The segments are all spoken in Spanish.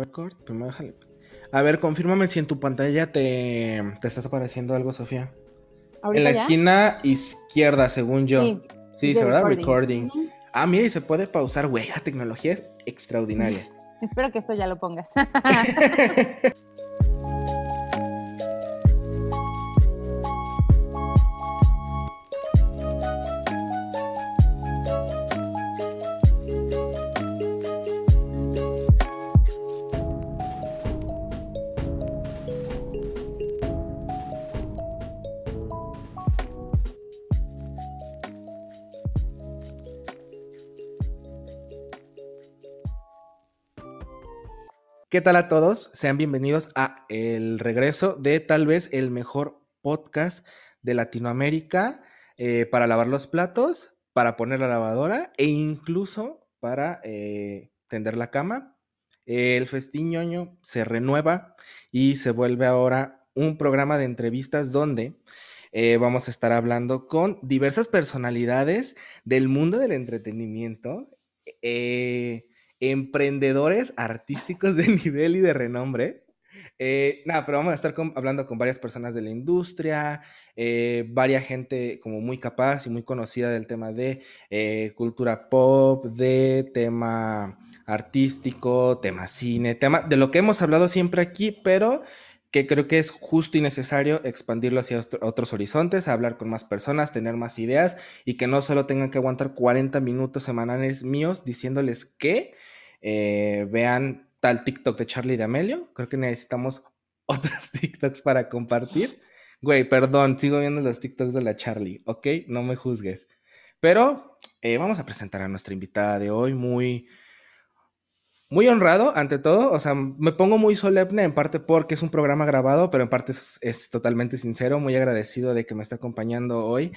Record, primero déjale. A ver, confírmame si en tu pantalla te, te estás apareciendo algo, Sofía. En la esquina izquierda, según yo. Sí, sí ¿verdad? Recording. Ah, mira, y se puede pausar, güey. La tecnología es extraordinaria. Espero que esto ya lo pongas. ¿Qué tal a todos? Sean bienvenidos a el regreso de tal vez el mejor podcast de Latinoamérica eh, para lavar los platos, para poner la lavadora e incluso para eh, tender la cama. El Festín ñoño se renueva y se vuelve ahora un programa de entrevistas donde eh, vamos a estar hablando con diversas personalidades del mundo del entretenimiento emprendedores artísticos de nivel y de renombre. Eh, nada, pero vamos a estar hablando con varias personas de la industria, eh, varias gente como muy capaz y muy conocida del tema de eh, cultura pop, de tema artístico, tema cine, tema de lo que hemos hablado siempre aquí, pero que creo que es justo y necesario expandirlo hacia otros horizontes, hablar con más personas, tener más ideas y que no solo tengan que aguantar 40 minutos semanales míos diciéndoles que eh, vean tal TikTok de Charlie de Amelio. Creo que necesitamos otros TikToks para compartir. Güey, perdón, sigo viendo los TikToks de la Charlie, ¿ok? No me juzgues. Pero eh, vamos a presentar a nuestra invitada de hoy, muy, muy honrado ante todo. O sea, me pongo muy solemne en parte porque es un programa grabado, pero en parte es, totalmente sincero, muy agradecido de que me esté acompañando hoy.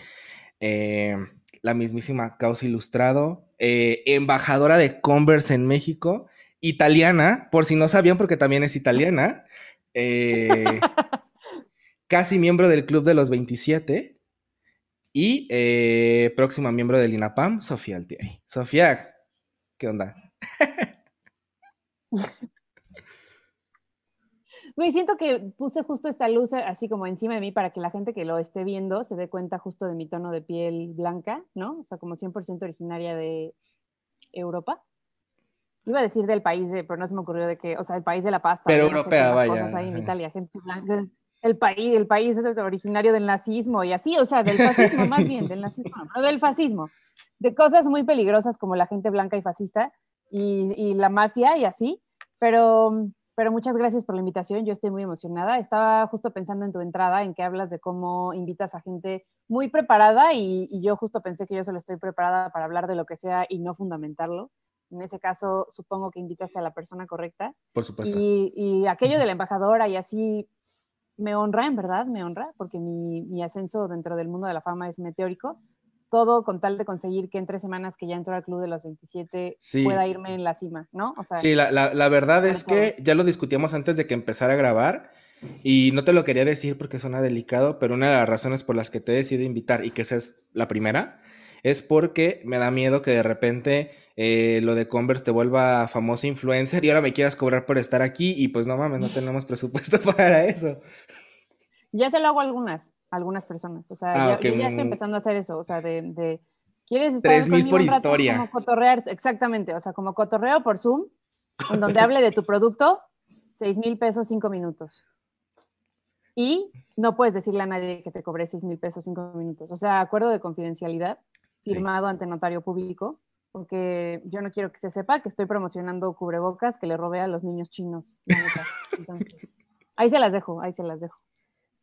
Eh, la mismísima Causa Ilustrado, eh, embajadora de Converse en México, italiana, por si no sabían, porque también es italiana, eh, casi miembro del Club de los 27 y próxima miembro del INAPAM, Sofía Altieri. Sofía, ¿qué onda? Güey, siento que puse justo esta luz así como encima de mí para que la gente que lo esté viendo se dé cuenta justo de mi tono de piel blanca, ¿no? O sea, como 100% originaria de Europa. Iba a decir del país, de, pero no se me ocurrió de que, o sea, el país de la pasta. Pero europea, vaya. Cosas ahí en Italia, gente blanca. El país, el país originario del nazismo y así, o sea, del fascismo más bien, del nazismo, no del fascismo. De cosas muy peligrosas como la gente blanca y fascista y, y la mafia y así. Pero pero muchas gracias por la invitación, yo estoy muy emocionada. Estaba justo pensando en tu entrada, en que hablas de cómo invitas a gente muy preparada y, yo justo pensé que yo solo estoy preparada para hablar de lo que sea y no fundamentarlo. En ese caso, supongo que invitaste a la persona correcta. Por supuesto. Y, aquello de la embajadora y así me honra, en verdad, me honra, porque mi, mi ascenso dentro del mundo de la fama es meteórico todo con tal de conseguir que en tres semanas que ya entro al club de los 27 pueda irme en la cima, ¿no? sí, la, verdad es que ya lo discutíamos antes de que empezara a grabar y no te lo quería decir porque suena delicado, pero una de las razones por las que te he decidido invitar y que esa es la primera es porque me da miedo que de repente eh, lo de Converse te vuelva famosa influencer y ahora me quieras cobrar por estar aquí y pues no mames, no tenemos presupuesto para eso. Ya se lo hago algunas algunas personas. O sea, ah, yo ya estoy empezando a hacer eso, o sea, de, de ¿quieres estar 3000 por historia. Como cotorrear, exactamente, o sea, como cotorreo por Zoom, en donde hable de tu producto, seis mil pesos, cinco minutos. Y no puedes decirle a nadie que te cobré seis mil pesos, cinco minutos. O sea, acuerdo de confidencialidad firmado ante notario público, porque yo no quiero que se sepa que estoy promocionando cubrebocas que le robé a los niños chinos. Entonces, ahí se las dejo, ahí se las dejo.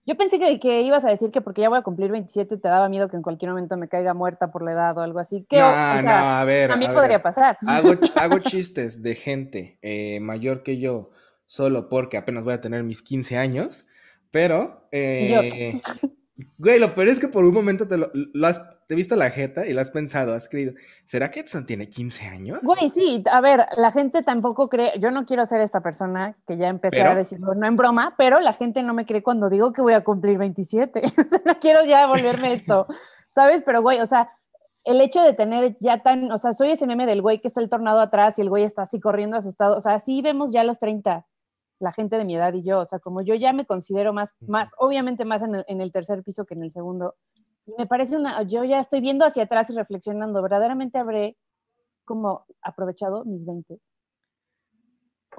Yo pensé que, que, ibas a decir que porque ya voy a cumplir 27 te daba miedo que en cualquier momento me caiga muerta por la edad o algo así. Que, no, no, a ver. A mí podría pasar. Hago, hago, chistes de gente eh, mayor que yo solo porque apenas voy a tener mis 15 años, pero... Eh, güey, lo peor es que por un momento te lo, lo has te he visto la jeta y lo has pensado, has creído, ¿será que Edson tiene 15 años? Güey, sí, a ver, la gente tampoco cree, yo no quiero ser esta persona que ya empecé a decirlo, no en broma, pero la gente no me cree cuando digo que voy a cumplir 27, no quiero ya volverme esto, ¿sabes? Pero güey, o sea, el hecho de tener ya tan, o sea, soy ese meme del güey que está el tornado atrás y el güey está así corriendo asustado, o sea, así vemos ya los 30, la gente de mi edad y yo, o sea, como yo ya me considero más, más, obviamente más en el, en el tercer piso que en el segundo, y me parece una, yo ya estoy viendo hacia atrás y reflexionando, verdaderamente habré como aprovechado mis 20.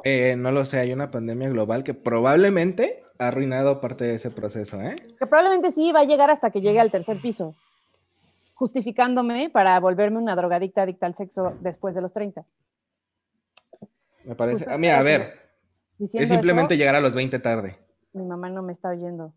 Eh, no lo sé, hay una pandemia global que probablemente ha arruinado parte de ese proceso, ¿eh? Que probablemente sí va a llegar hasta que llegue al tercer piso, justificándome para volverme una drogadicta adicta al sexo después de los 30. Me parece. A mí, a ver. Es simplemente llegar a los 20 tarde. Mi mamá no me está oyendo.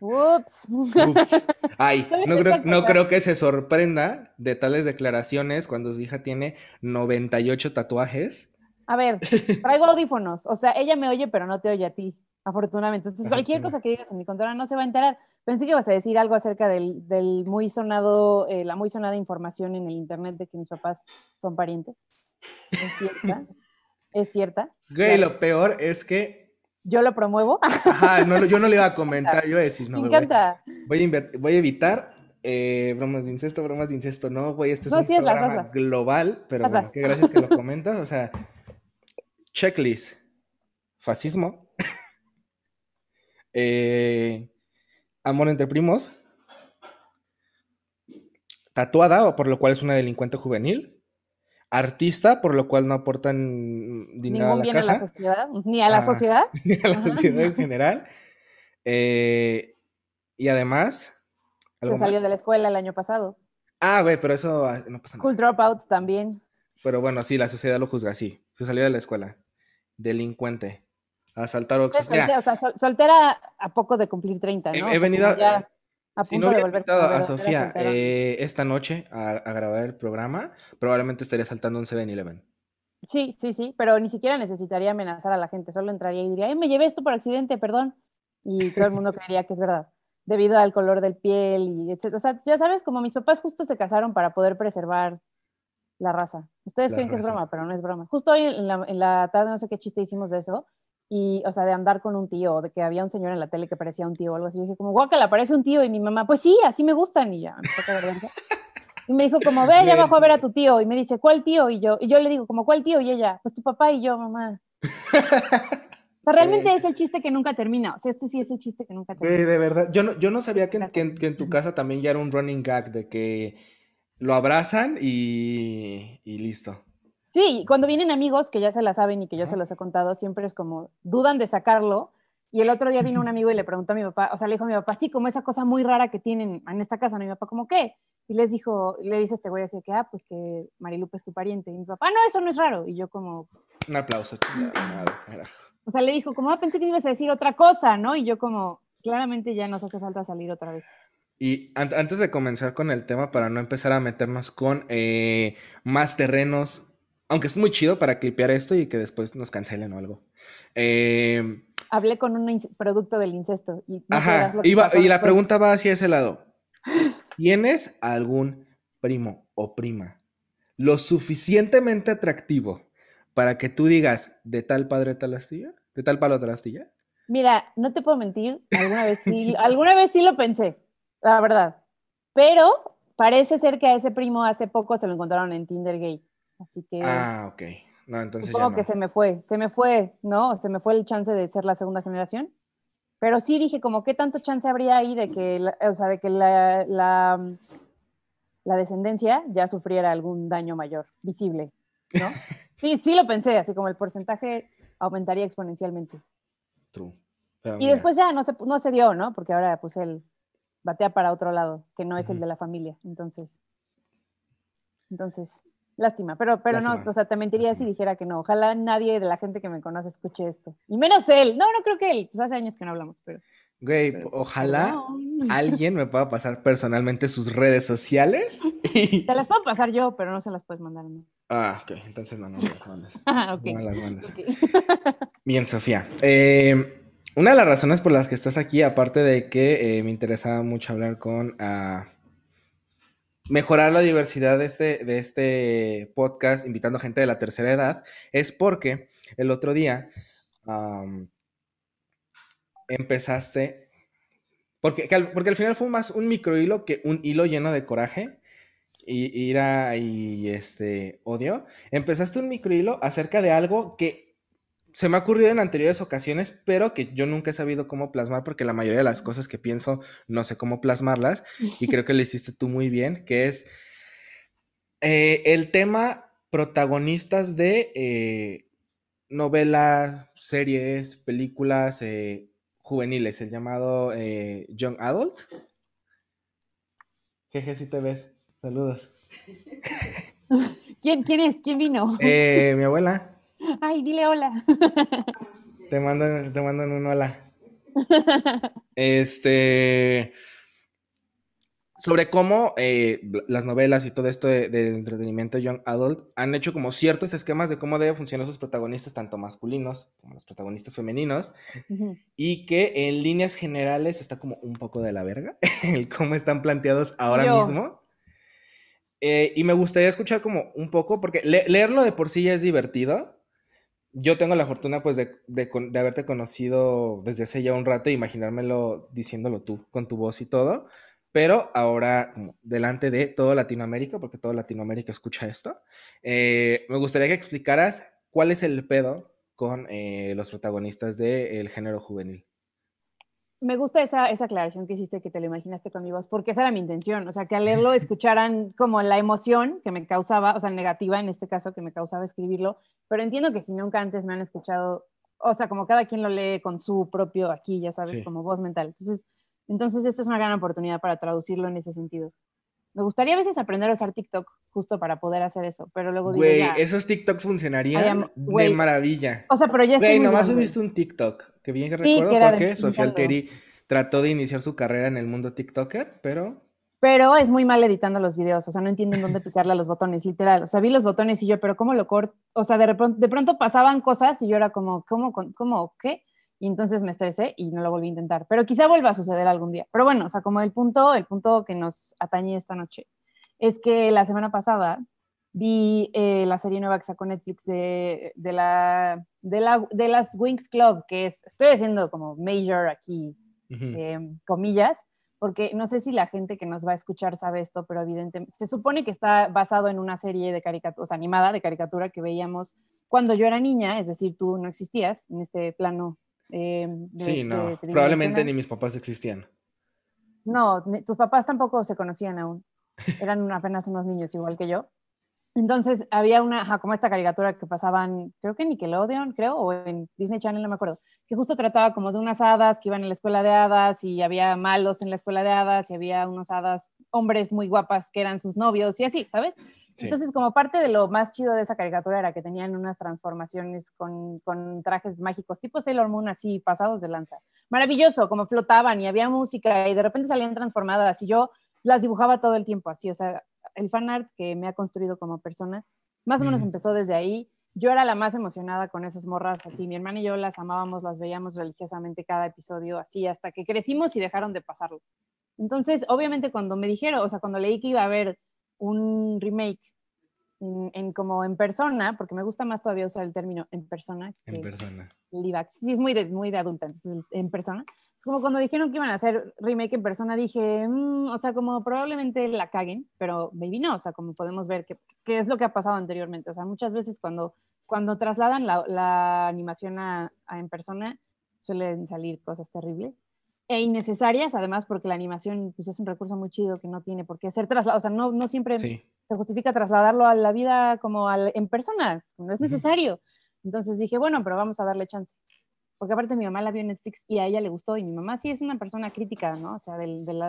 Ups. Ups. Ay, no creo, no creo, que se sorprenda de tales declaraciones cuando su hija tiene 98 tatuajes. A ver, traigo audífonos. O sea, ella me oye, pero no te oye a ti, afortunadamente. Entonces, cualquier cosa que digas en mi control no se va a enterar. Pensé que ibas a decir algo acerca del, del muy sonado, eh, la muy sonada información en el internet de que mis papás son parientes. ¿Es cierta? ¿Es cierta? Güey, lo peor es que yo lo promuevo. Ajá, no, yo no le iba a comentar, yo iba a decir, no, Me encanta. Voy, a, voy a evitar eh, bromas de incesto, bromas de incesto, no, güey, este es un programa global, pero bueno, qué gracias que lo comentas, o sea, checklist, fascismo, eh, amor entre primos, tatuada, o por lo cual es una delincuente juvenil, artista, por lo cual no aportan dinero a la casa. a la sociedad, ni a la sociedad. Ni a la sociedad en general. Eh, y además... Se salió de la escuela el año pasado. Ah, güey, pero eso ah, no pasa nada. Cool dropout también. Pero bueno, sí, la sociedad lo juzga así. Se salió de la escuela. Delincuente. Asaltar o... Soltera, o sea, soltera a poco de cumplir 30, ¿no? He, venido si no hubiera invitado a Sofía eh, esta noche a, grabar el programa, probablemente estaría saltando un 7-Eleven. Sí, sí, sí, pero ni siquiera necesitaría amenazar a la gente, solo entraría y diría, me llevé esto por accidente, perdón. Y todo el mundo creería que es verdad, debido al color del piel y etc. O sea, ya sabes, como mis papás justo se casaron para poder preservar la raza. Ustedes creen que es broma, pero no es broma. Justo hoy en la, en la tarde, no sé qué chiste hicimos de eso, y, o sea, de andar con un tío, de que había un señor en la tele que parecía un tío o algo así. Yo dije, como, guácala, parece un tío. Y mi mamá, pues sí, así me gustan. Y ya, me Y me dijo, como, ve allá abajo a ver a tu tío. Y me dice, ¿cuál tío? Y yo, y yo le digo, como, ¿cuál tío? Y ella, pues tu papá y yo, mamá. O sea, realmente es el chiste que nunca termina. O sea, este sí es el chiste que nunca termina. de verdad. Yo no, yo no sabía que, que, en tu casa también ya era un running gag de que lo abrazan y, y listo. Sí, cuando vienen amigos que ya se la saben y que yo se los he contado, siempre es como, dudan de sacarlo. Y el otro día vino un amigo y le preguntó a mi papá, o sea, le dijo a mi papá, sí, como esa cosa muy rara que tienen en esta casa, ¿no? Y mi papá, ¿cómo qué? Y les dijo, le dice este güey así que, ah, pues que Marilupe es tu pariente. Y mi papá, no, eso no es raro. Y yo como... Un aplauso. o sea, le dijo, como, ah, pensé que ibas a decir otra cosa, ¿no? Y yo como, claramente ya nos hace falta salir otra vez. Y antes de comenzar con el tema, para no empezar a meternos con eh, más terrenos aunque es muy chido para clipear esto y que después nos cancelen o algo. Em, Hablé con un producto del incesto. Y ajá, y la pregunta va hacia ese lado. ¿Tienes algún primo o prima lo suficientemente atractivo para que tú digas de tal padre tal astilla? ¿De tal palo tal astilla? Mira, no te puedo mentir, alguna vez sí, alguna vez sí lo pensé, la verdad. Pero parece ser que a ese primo hace poco se lo encontraron en Tinder Gay. Así que. Ah, ok. No, entonces supongo que se me fue, se me fue, ¿no? Se me fue el chance de ser la segunda generación. Pero sí dije, como, ¿qué tanto chance habría ahí de que, la, o sea, de que la, la, la, descendencia ya sufriera algún daño mayor, visible, ¿no? sí, sí lo pensé, así como el porcentaje aumentaría exponencialmente. True. y después ya no se, no se dio, ¿no? Porque ahora, pues, él batea para otro lado, que no es el de la familia. Entonces, entonces, Lástima, pero, pero no, o sea, te mentiría si dijera que no. Ojalá nadie de la gente que me conoce escuche esto. Y menos él. No, no creo que él. Pues hace años que no hablamos, pero. Güey, ojalá alguien me pueda pasar personalmente sus redes sociales. Te las puedo pasar yo, pero no se las puedes mandar. ¿no? Ah, ok. Entonces no, no me las mandes. ah, ok. No me las mandes. Bien, Sofía. Eh, una de las razones por las que estás aquí, aparte de que eh, me interesaba mucho hablar con. Uh, mejorar la diversidad de este, de este podcast, invitando gente de la tercera edad, es porque el otro día empezaste, Porque, porque al final fue más un micro hilo que un hilo lleno de coraje y ira y este odio. Empezaste un micro hilo acerca de algo que se me ha ocurrido en anteriores ocasiones, pero que yo nunca he sabido cómo plasmar porque la mayoría de las cosas que pienso no sé cómo plasmarlas y creo que lo hiciste tú muy bien, que es eh, el tema protagonistas de eh, novelas, series, películas, eh, juveniles, el llamado Young Adult. Jeje, si te ves. Saludos. ¿Quién, ¿Quién es? ¿Quién vino? Mi abuela. Ay, dile hola. Te mandan, te mandan un hola. Este sobre cómo eh, las novelas y todo esto de, entretenimiento young adult han hecho como ciertos esquemas de cómo deben funcionar sus protagonistas, tanto masculinos como los protagonistas femeninos, y que en líneas generales está como un poco de la verga el cómo están planteados ahora mismo. Eh, y me gustaría escuchar como un poco, porque leerlo de por sí ya es divertido. Yo tengo la fortuna pues de, de, de haberte conocido desde hace ya un rato e imaginármelo diciéndolo tú, con tu voz y todo pero ahora delante de todo Latinoamérica, porque todo Latinoamérica escucha esto, eh, me gustaría que explicaras cuál es el pedo con eh, los protagonistas del género juvenil. Me gusta esa, esa aclaración que hiciste, que te lo imaginaste con mi voz, porque esa era mi intención, o sea, que al leerlo escucharan como la emoción que me causaba, o sea, negativa en este caso, que me causaba escribirlo, pero entiendo que si nunca antes me han escuchado, o sea, como cada quien lo lee con su propio aquí, ya sabes, como voz mental. Entonces, entonces, esta es una gran oportunidad para traducirlo en ese sentido. Me gustaría a veces aprender a usar TikTok justo para poder hacer eso, pero luego digo, Güey, esos TikToks funcionarían de maravilla. O sea, pero ya Güey, nomás subiste un TikTok, que bien que recuerdo porque Sofía Alteri trató de iniciar su carrera en el mundo TikToker, pero... Pero es muy mal editando los videos, o sea, no entienden dónde picarle a los botones, literal. O sea, vi los botones y yo, pero ¿cómo lo corto? O sea, de de pronto pasaban cosas y yo era como, ¿cómo, cómo, qué? Y entonces me estresé y no lo volví a intentar. Pero quizá vuelva a suceder algún día. Pero bueno, o sea, como el punto, el punto que nos atañe esta noche es que la semana pasada vi eh, la serie nueva que sacó Netflix de, de, la, de, la, de las Wings Club, que es, estoy haciendo como major aquí, em, comillas, porque no sé si la gente que nos va a escuchar sabe esto, pero evidentemente se supone que está basado en una serie de caricatura, animada de caricatura que veíamos cuando yo era niña, es decir, tú no existías en este plano eh, sí, no, probablemente ni mis papás existían. No, tus papás tampoco se conocían aún. Eran apenas unos niños igual que yo. Entonces había una, como esta caricatura que pasaban, creo que en Nickelodeon, creo, o en Disney Channel, no me acuerdo, que justo trataba como de unas hadas que iban en la escuela de hadas y había malos en la escuela de hadas y había unos hadas, hombres muy guapas que eran sus novios y así, ¿sabes? Entonces, como parte de lo más chido de esa caricatura era que tenían unas transformaciones con, con, trajes mágicos, tipo Sailor Moon, así pasados de lanza. Maravilloso, como flotaban y había música y de repente salían transformadas y yo las dibujaba todo el tiempo así. O sea, el fan art que me ha construido como persona, más o menos empezó desde ahí. Yo era la más emocionada con esas morras así. Mi hermana y yo las amábamos, las veíamos religiosamente cada episodio así hasta que crecimos y dejaron de pasarlo. Entonces, obviamente cuando me dijeron, o sea, cuando leí que iba a haber un remake en, como en persona, porque me gusta más todavía usar el término en persona. en persona. Live Sí, es muy de, muy de adulta, entonces en persona. Es como cuando dijeron que iban a hacer remake en persona, dije, mm, o sea, como probablemente la caguen, pero maybe no, o sea, como podemos ver qué es lo que ha pasado anteriormente. O sea, muchas veces cuando, cuando trasladan la, la animación a, a en persona, suelen salir cosas terribles e innecesarias, además, porque la animación pues, es un recurso muy chido que no tiene por qué ser trasladado, o sea, no, no siempre se justifica trasladarlo a la vida como al, en persona, no es necesario. Entonces dije, bueno, pero vamos a darle chance. Porque aparte mi mamá la vio en Netflix y a ella le gustó, y mi mamá sí es una persona crítica, ¿no? O sea, del, del,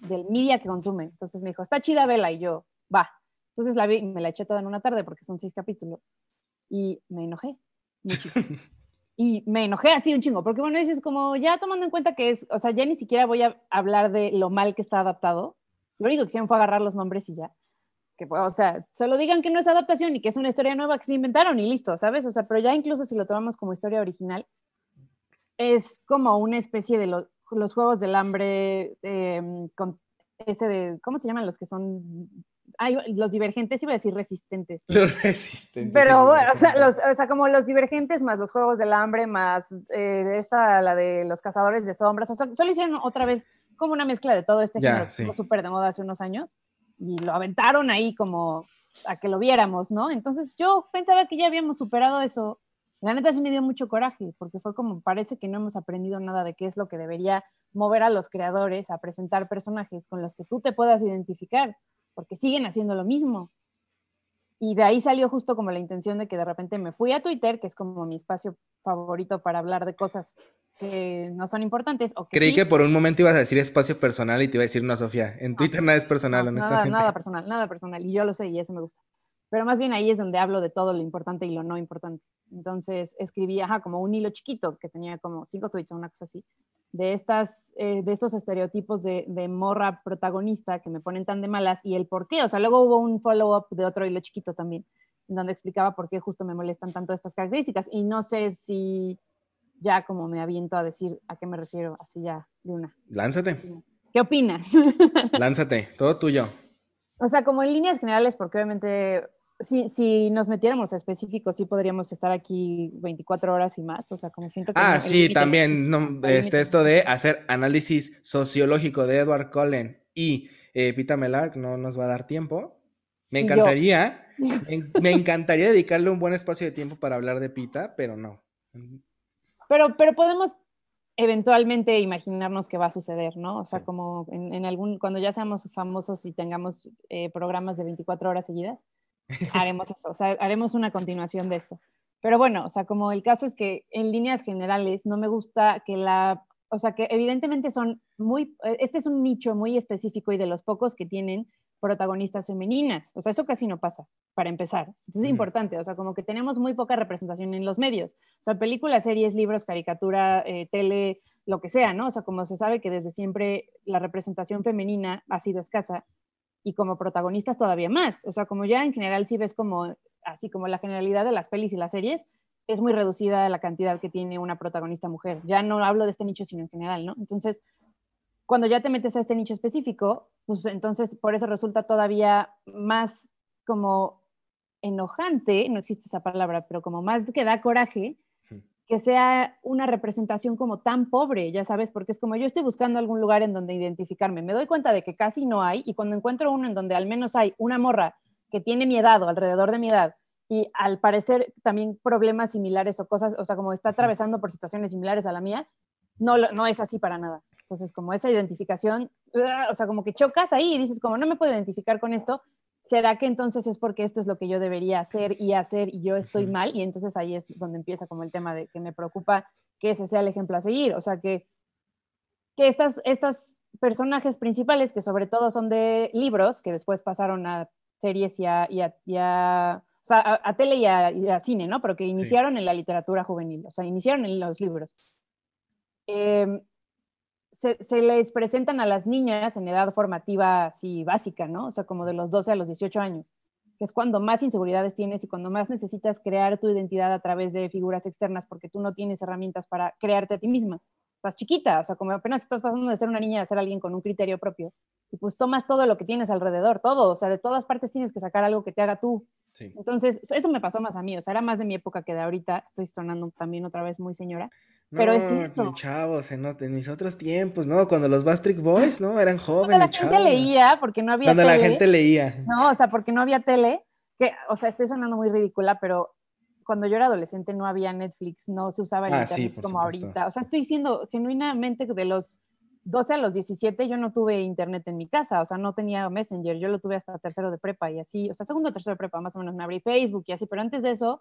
del, media que consume. Entonces me dijo, está chida, vela, y yo, va. Entonces la vi, me la eché toda en una tarde porque son seis capítulos, y me enojé muchísimo. y me enojé así un chingo, porque bueno, dices como ya tomando en cuenta que es, o sea, ya ni siquiera voy a hablar de lo mal que está adaptado, lo único que hicieron fue agarrar los nombres y ya, que o sea, solo digan que no es adaptación y que es una historia nueva que se inventaron y listo, ¿sabes? O sea, pero ya incluso si lo tomamos como historia original, es como una especie de los juegos del hambre, em, con ese de, ¿cómo se llaman los que son hay los divergentes, iba a decir resistentes. Los resistentes. Pero, bueno, o sea, los, o sea, como los divergentes más los Juegos del Hambre, más eh, esta, la de los Cazadores de Sombras, o sea, solo hicieron otra vez como una mezcla de todo este Ya, género, sí. súper de moda hace unos años, y lo aventaron ahí como a que lo viéramos, ¿no? Entonces yo pensaba que ya habíamos superado eso. La neta sí me dio mucho coraje, porque fue como, parece que no hemos aprendido nada de qué es lo que debería mover a los creadores a presentar personajes con los que tú te puedas identificar, porque siguen haciendo lo mismo. Y de ahí salió justo como la intención de que de repente me fui a Twitter, que es como mi espacio favorito para hablar de cosas que no son importantes. O que Creí sí. que por un momento ibas a decir espacio personal y te iba a decir no, Sofía. En Twitter nada es personal, No, nada, honestamente. nada personal, nada personal. Y yo lo sé y eso me gusta. Pero más bien ahí es donde hablo de todo lo importante y lo no importante. Entonces escribí, ajá, como un hilo chiquito que tenía como cinco tweets o una cosa así, de, estas, eh, de estos estereotipos de, de morra protagonista que me ponen tan de malas y el por qué. O sea, luego hubo un follow-up de otro hilo chiquito también, donde explicaba por qué justo me molestan tanto estas características. Y no sé si ya como me aviento a decir a qué me refiero, así ya de una. Lánzate, ¿Qué opinas? lánzate, todo tuyo. O sea, como en líneas generales, porque obviamente si, si nos metiéramos a específicos, sí podríamos estar aquí 24 horas y más. O sea, como siento que... Ah, sí, también, no, este, esto de hacer análisis sociológico de Edward Cullen y eh, Pita Melark no nos va a dar tiempo. Me encantaría, me, me encantaría dedicarle un buen espacio de tiempo para hablar de Pita, pero no. Pero, pero podemos eventualmente imaginarnos que va a suceder, ¿no? O sea, Sí. como en, en algún, cuando ya seamos famosos y tengamos eh, programas de 24 horas seguidas, haremos eso, o sea, haremos una continuación de esto. Pero bueno, o sea, como el caso es que en líneas generales no me gusta que la, o sea, que evidentemente son muy, eh, este es un nicho muy específico y de los pocos que tienen protagonistas femeninas, o sea, eso casi no pasa, para empezar. Eso es importante, o sea, como que tenemos muy poca representación en los medios, o sea, películas, series, libros, caricatura, eh, tele, lo que sea, ¿no? O sea, como se sabe que desde siempre la representación femenina ha sido escasa y como protagonistas todavía más. O sea, como ya en general si ves como, así como la generalidad de las pelis y las series, es muy reducida la cantidad que tiene una protagonista mujer. Ya no hablo de este nicho, sino en general, ¿no? Entonces, cuando ya te metes a este nicho específico, pues entonces por eso resulta todavía más como enojante, no existe esa palabra, pero como más que da coraje. Que sea una representación como tan pobre, ya sabes, porque es como yo estoy buscando algún lugar en donde identificarme, me doy cuenta de que casi no hay, y cuando encuentro uno en donde al menos hay una morra que tiene mi edad o alrededor de mi edad, y al parecer también problemas similares o cosas, o sea, como está atravesando por situaciones similares a la mía, no, no es así para nada. Entonces, como esa identificación, ¡ah! o sea, como que chocas ahí y dices, como no me puedo identificar con esto, ¿será que entonces es porque esto es lo que yo debería hacer y hacer y yo estoy mal? Y entonces ahí es donde empieza como el tema de que me preocupa que ese sea el ejemplo a seguir. O sea, que, que estas, estas personajes principales, que sobre todo son de libros, que después pasaron a series y a, y a- y a- o sea, a, a tele y a, y a cine, ¿no? Pero que iniciaron en la literatura juvenil, o sea, iniciaron en los libros. Em, se, se les presentan a las niñas en edad formativa así básica, ¿no? O sea, como de los 12 a los 18 años, que es cuando más inseguridades tienes y cuando más necesitas crear tu identidad a través de figuras externas porque tú no tienes herramientas para crearte a ti misma. Estás chiquita, o sea, como apenas estás pasando de ser una niña a ser alguien con un criterio propio. Y pues tomas todo lo que tienes alrededor, todo, o sea, de todas partes tienes que sacar algo que te haga tú. Sí. Entonces, eso me pasó más a mí, o sea, era más de mi época que de ahorita. Estoy sonando también otra vez muy señora. Pero es No, cierto. mi chavo, se nota en mis otros tiempos, ¿no? Cuando los Bastric Boys, ¿no? Eran jóvenes, la gente chavos. leía, porque no había la tele. gente leía. No, o sea, porque no había tele, que, o sea, estoy sonando muy ridícula, pero cuando yo era adolescente no había Netflix, no se usaba el Ah, internet sí, como supuesto. ahorita. O sea, estoy diciendo genuinamente de los 12 a los 17 yo no tuve internet en mi casa, o sea, no tenía Messenger, yo lo tuve hasta tercero de prepa y así, o sea, segundo o tercero de prepa más o menos me abrí Facebook y así, pero antes de eso,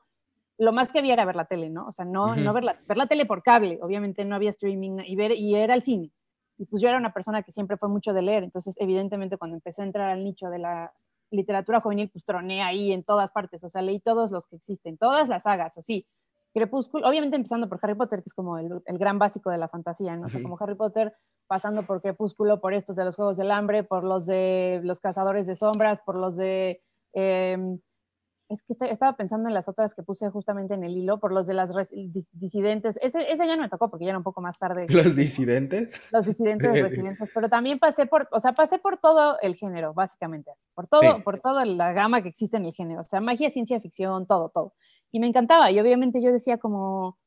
lo más que había era ver la tele, ¿no? O sea, no, no ver, la, ver la tele por cable, obviamente no había streaming y, ver, y era el cine. Y pues yo era una persona que siempre fue mucho de leer, entonces evidentemente cuando empecé a entrar al nicho de la literatura juvenil, pues troné ahí en todas partes, o sea, leí todos los que existen, todas las sagas, así. Crepúsculo, obviamente empezando por Harry Potter, que es como el, el gran básico de la fantasía, ¿no? O sea, Ujú. como Harry Potter, pasando por Crepúsculo, por estos de los Juegos del Hambre, por los de los Cazadores de Sombras, por los de... em, es que estaba pensando en las otras que puse justamente en el hilo, por los de las disidentes. Ese, ese ya no me tocó porque ya era un poco más tarde. ¿Los disidentes? Los disidentes residentes, pero también pasé por, o sea, pasé por todo el género, básicamente, por todo, por toda la gama que existe en el género, o sea, magia, ciencia ficción, todo, todo. Y me encantaba, y obviamente yo decía como,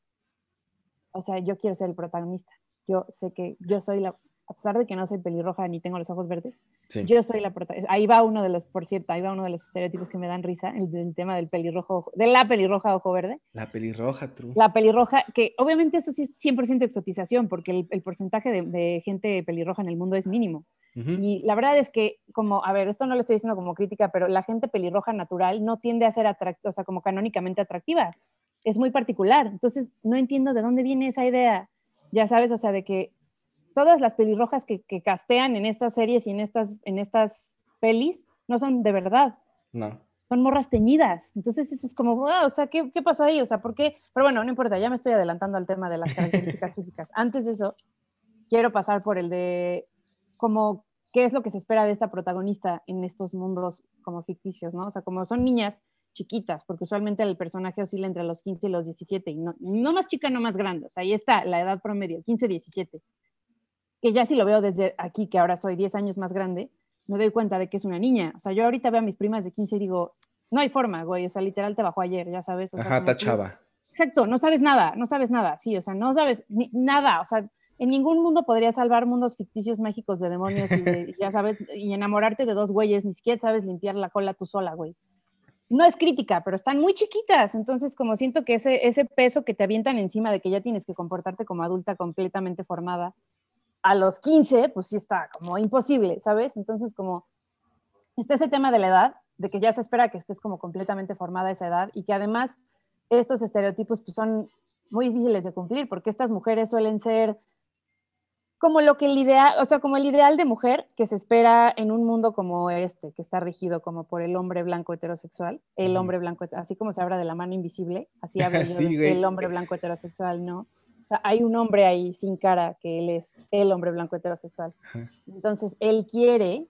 o sea, yo quiero ser el protagonista. Yo sé que yo soy la, a pesar de que no soy pelirroja ni tengo los ojos verdes, yo soy la protagonista. Ahí va uno de los, por cierto, ahí va uno de los estereotipos que me dan risa, el, tema del pelirrojo, de la pelirroja ojo verde. La pelirroja, true. La pelirroja, que obviamente eso sí es 100% exotización, porque el, porcentaje de, gente pelirroja en el mundo es mínimo. Y la verdad es que, como, a ver, esto no lo estoy diciendo como crítica, pero la gente pelirroja natural no tiende a ser atractiva, o sea, como canónicamente atractiva. Es muy particular. Entonces, no entiendo de dónde viene esa idea ya sabes, o sea, de que todas las pelirrojas que, que castean en estas series y en estas, en estas pelis no son de verdad. No. Son morras teñidas. Entonces eso es como, o sea, ¿qué, ¿qué, pasó ahí? O sea, ¿por qué? Pero bueno, no importa, ya me estoy adelantando al tema de las características físicas. Antes de eso, quiero pasar por el de como qué es lo que se espera de esta protagonista en estos mundos como ficticios, ¿no? O sea, como son niñas chiquitas, porque usualmente el personaje oscila entre los 15 y los 17, y no, no más chica, no más grande, o sea, ahí está la edad promedio, 15, 17 que ya si lo veo desde aquí, que ahora soy 10 años más grande, me doy cuenta de que es una niña. O sea, yo ahorita veo a mis primas de 15 y digo, no hay forma, güey, o sea, literal te bajó ayer, ya sabes. O Ajá, tachaba. Exacto, no sabes nada, no sabes nada, sí, o sea, no sabes nada, o sea, en ningún mundo podría salvar mundos ficticios mágicos de demonios y ya sabes, y enamorarte de dos güeyes, ni siquiera sabes limpiar la cola tú sola, güey. No es crítica, pero están muy chiquitas, entonces como siento que ese, ese peso que te avientan encima de que ya tienes que comportarte como adulta completamente formada, a los 15, pues sí está como imposible, ¿sabes? Entonces, como está ese tema de la edad, de que ya se espera que estés como completamente formada a esa edad y que además estos estereotipos pues, son muy difíciles de cumplir porque estas mujeres suelen ser como lo que el ideal, o sea, como el ideal de mujer que se espera en un mundo como este, que está regido como por el hombre blanco heterosexual, el hombre blanco, así como se habla de la mano invisible, así habla el hombre blanco heterosexual, ¿no? O sea, hay un hombre ahí sin cara que él es el hombre blanco heterosexual. Entonces, él quiere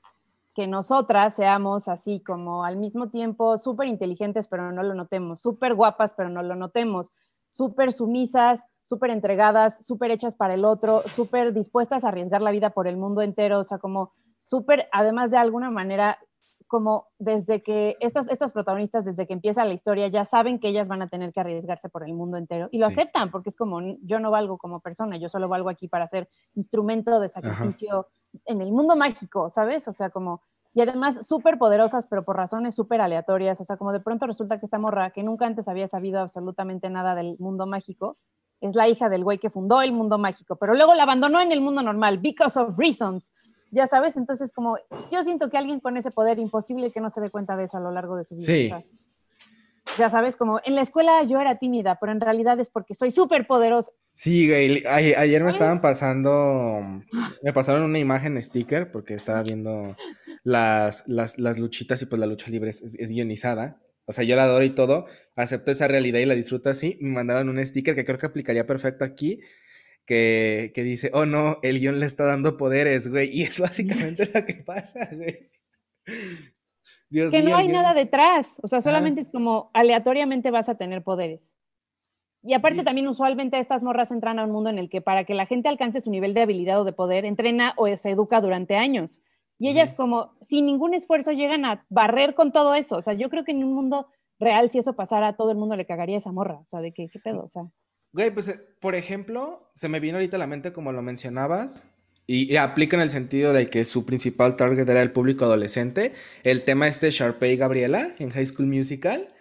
que nosotras seamos así como al mismo tiempo súper inteligentes, pero no lo notemos, súper guapas, pero no lo notemos, súper sumisas, súper entregadas, súper hechas para el otro, súper dispuestas a arriesgar la vida por el mundo entero, o sea, como súper, además de alguna manera, como desde que estas, estas protagonistas, desde que empieza la historia, ya saben que ellas van a tener que arriesgarse por el mundo entero y lo aceptan porque es como, yo no valgo como persona, yo solo valgo aquí para ser instrumento de sacrificio en el mundo mágico, ¿sabes? O sea, como, y además súper poderosas, pero por razones súper aleatorias, o sea, como de pronto resulta que esta morra, que nunca antes había sabido absolutamente nada del mundo mágico, es la hija del güey que fundó el mundo mágico, pero luego la abandonó en el mundo normal, because of reasons ya sabes, entonces como yo siento que alguien con ese poder imposible que no se dé cuenta de eso a lo largo de su vida. Sí. ya sabes, como en la escuela yo era tímida, pero en realidad es porque soy súper poderosa. Sí, güey, ayer me estaban pasando, me pasaron una imagen sticker porque estaba viendo las, las, las luchitas y pues la lucha libre es, es, guionizada. O sea, yo la adoro y todo, acepto esa realidad y la disfruto así. Me mandaron un sticker que creo que aplicaría perfecto aquí que, dice, oh no, el guion le está dando poderes, güey. Y es básicamente lo que pasa, güey. que no hay nada detrás, o sea, solamente es como aleatoriamente vas a tener poderes. Y aparte también usualmente estas morras entran a un mundo en el que para que la gente alcance su nivel de habilidad o de poder, entrena o se educa durante años. Y ellas como sin ningún esfuerzo llegan a barrer con todo eso. O sea, yo creo que en un mundo real si eso pasara, todo el mundo le cagaría esa morra. O sea, de que, ¿qué pedo? O sea. Güey, pues, eh, por ejemplo, se me vino ahorita a la mente como lo mencionabas, y, aplica en el sentido de que su principal target era el público adolescente, el tema este Sharpay y Gabriela en High School Musical,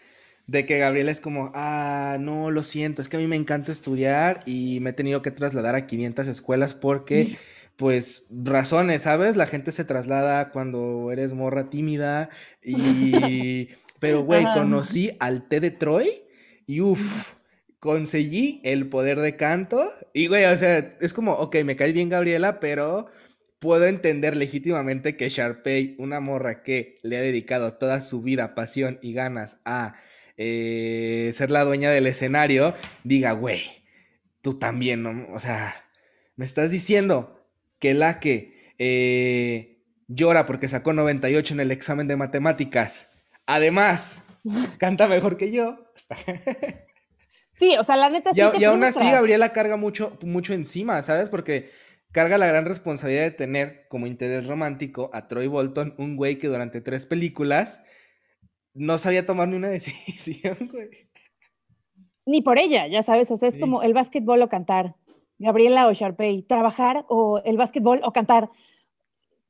de que Gabriela es como, ah, no, lo siento, es que a mí me encanta estudiar y me he tenido que trasladar a 500 escuelas porque... pues razones, ¿sabes? La gente se traslada cuando eres morra tímida y... Pero, güey, conocí al T de Troy y uff, conseguí el poder de canto. Y, güey, o sea, es como, ok, me cae bien Gabriela, pero puedo entender legítimamente que Sharpay, una morra que le ha dedicado toda su vida, pasión y ganas a eh, ser la dueña del escenario, diga, güey, tú también, ¿no? O sea, me estás diciendo que la que eh, llora porque sacó 98 en el examen de matemáticas, además canta mejor que yo. sí, o sea, la neta sí. Y, y aún así, Gabriela carga mucho, mucho encima, ¿sabes? Porque carga la gran responsabilidad de tener como interés romántico a Troy Bolton, un güey que durante tres películas no sabía tomar ni una decisión, güey. Ni por ella, ya sabes, o sea, es como el básquetbol o cantar, Gabriela o Sharpay, trabajar o el básquetbol o cantar.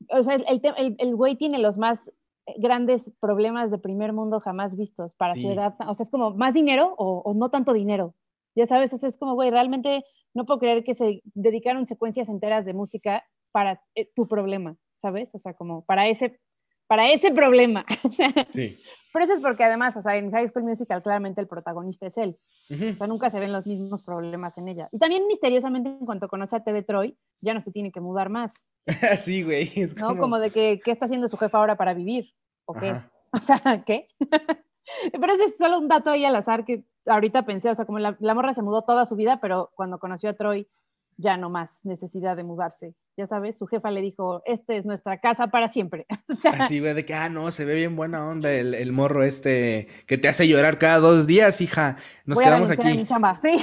O sea, el, güey tiene los más grandes problemas de primer mundo jamás vistos para su edad. O sea, es como más dinero o, no tanto dinero. Ya sabes, o sea, es como, güey, realmente no puedo creer que se dedicaron secuencias enteras de música para eh, tu problema, ¿sabes? O sea, como para ese, para ese problema. sí. Pero eso es porque además, o sea, en High School Musical claramente el protagonista es él. O sea, nunca se ven los mismos problemas en ella. Y también misteriosamente, en cuanto conoce a T. de Troy, ya no se tiene que mudar más. sí, güey. ¿No? Como... como... de que, ¿qué está haciendo su jefa ahora para vivir? ¿O qué? O sea, ¿qué? pero ese es solo un dato ahí al azar que ahorita pensé, o sea, como la, la morra se mudó toda su vida, pero cuando conoció a Troy ya no más necesidad de mudarse. Ya sabes, su jefa le dijo, este es nuestra casa para siempre. Así, ve de que, ah, no, se ve bien buena onda el, morro este que te hace llorar cada dos días, hija. Nos quedamos aquí. mi chamba. Sí,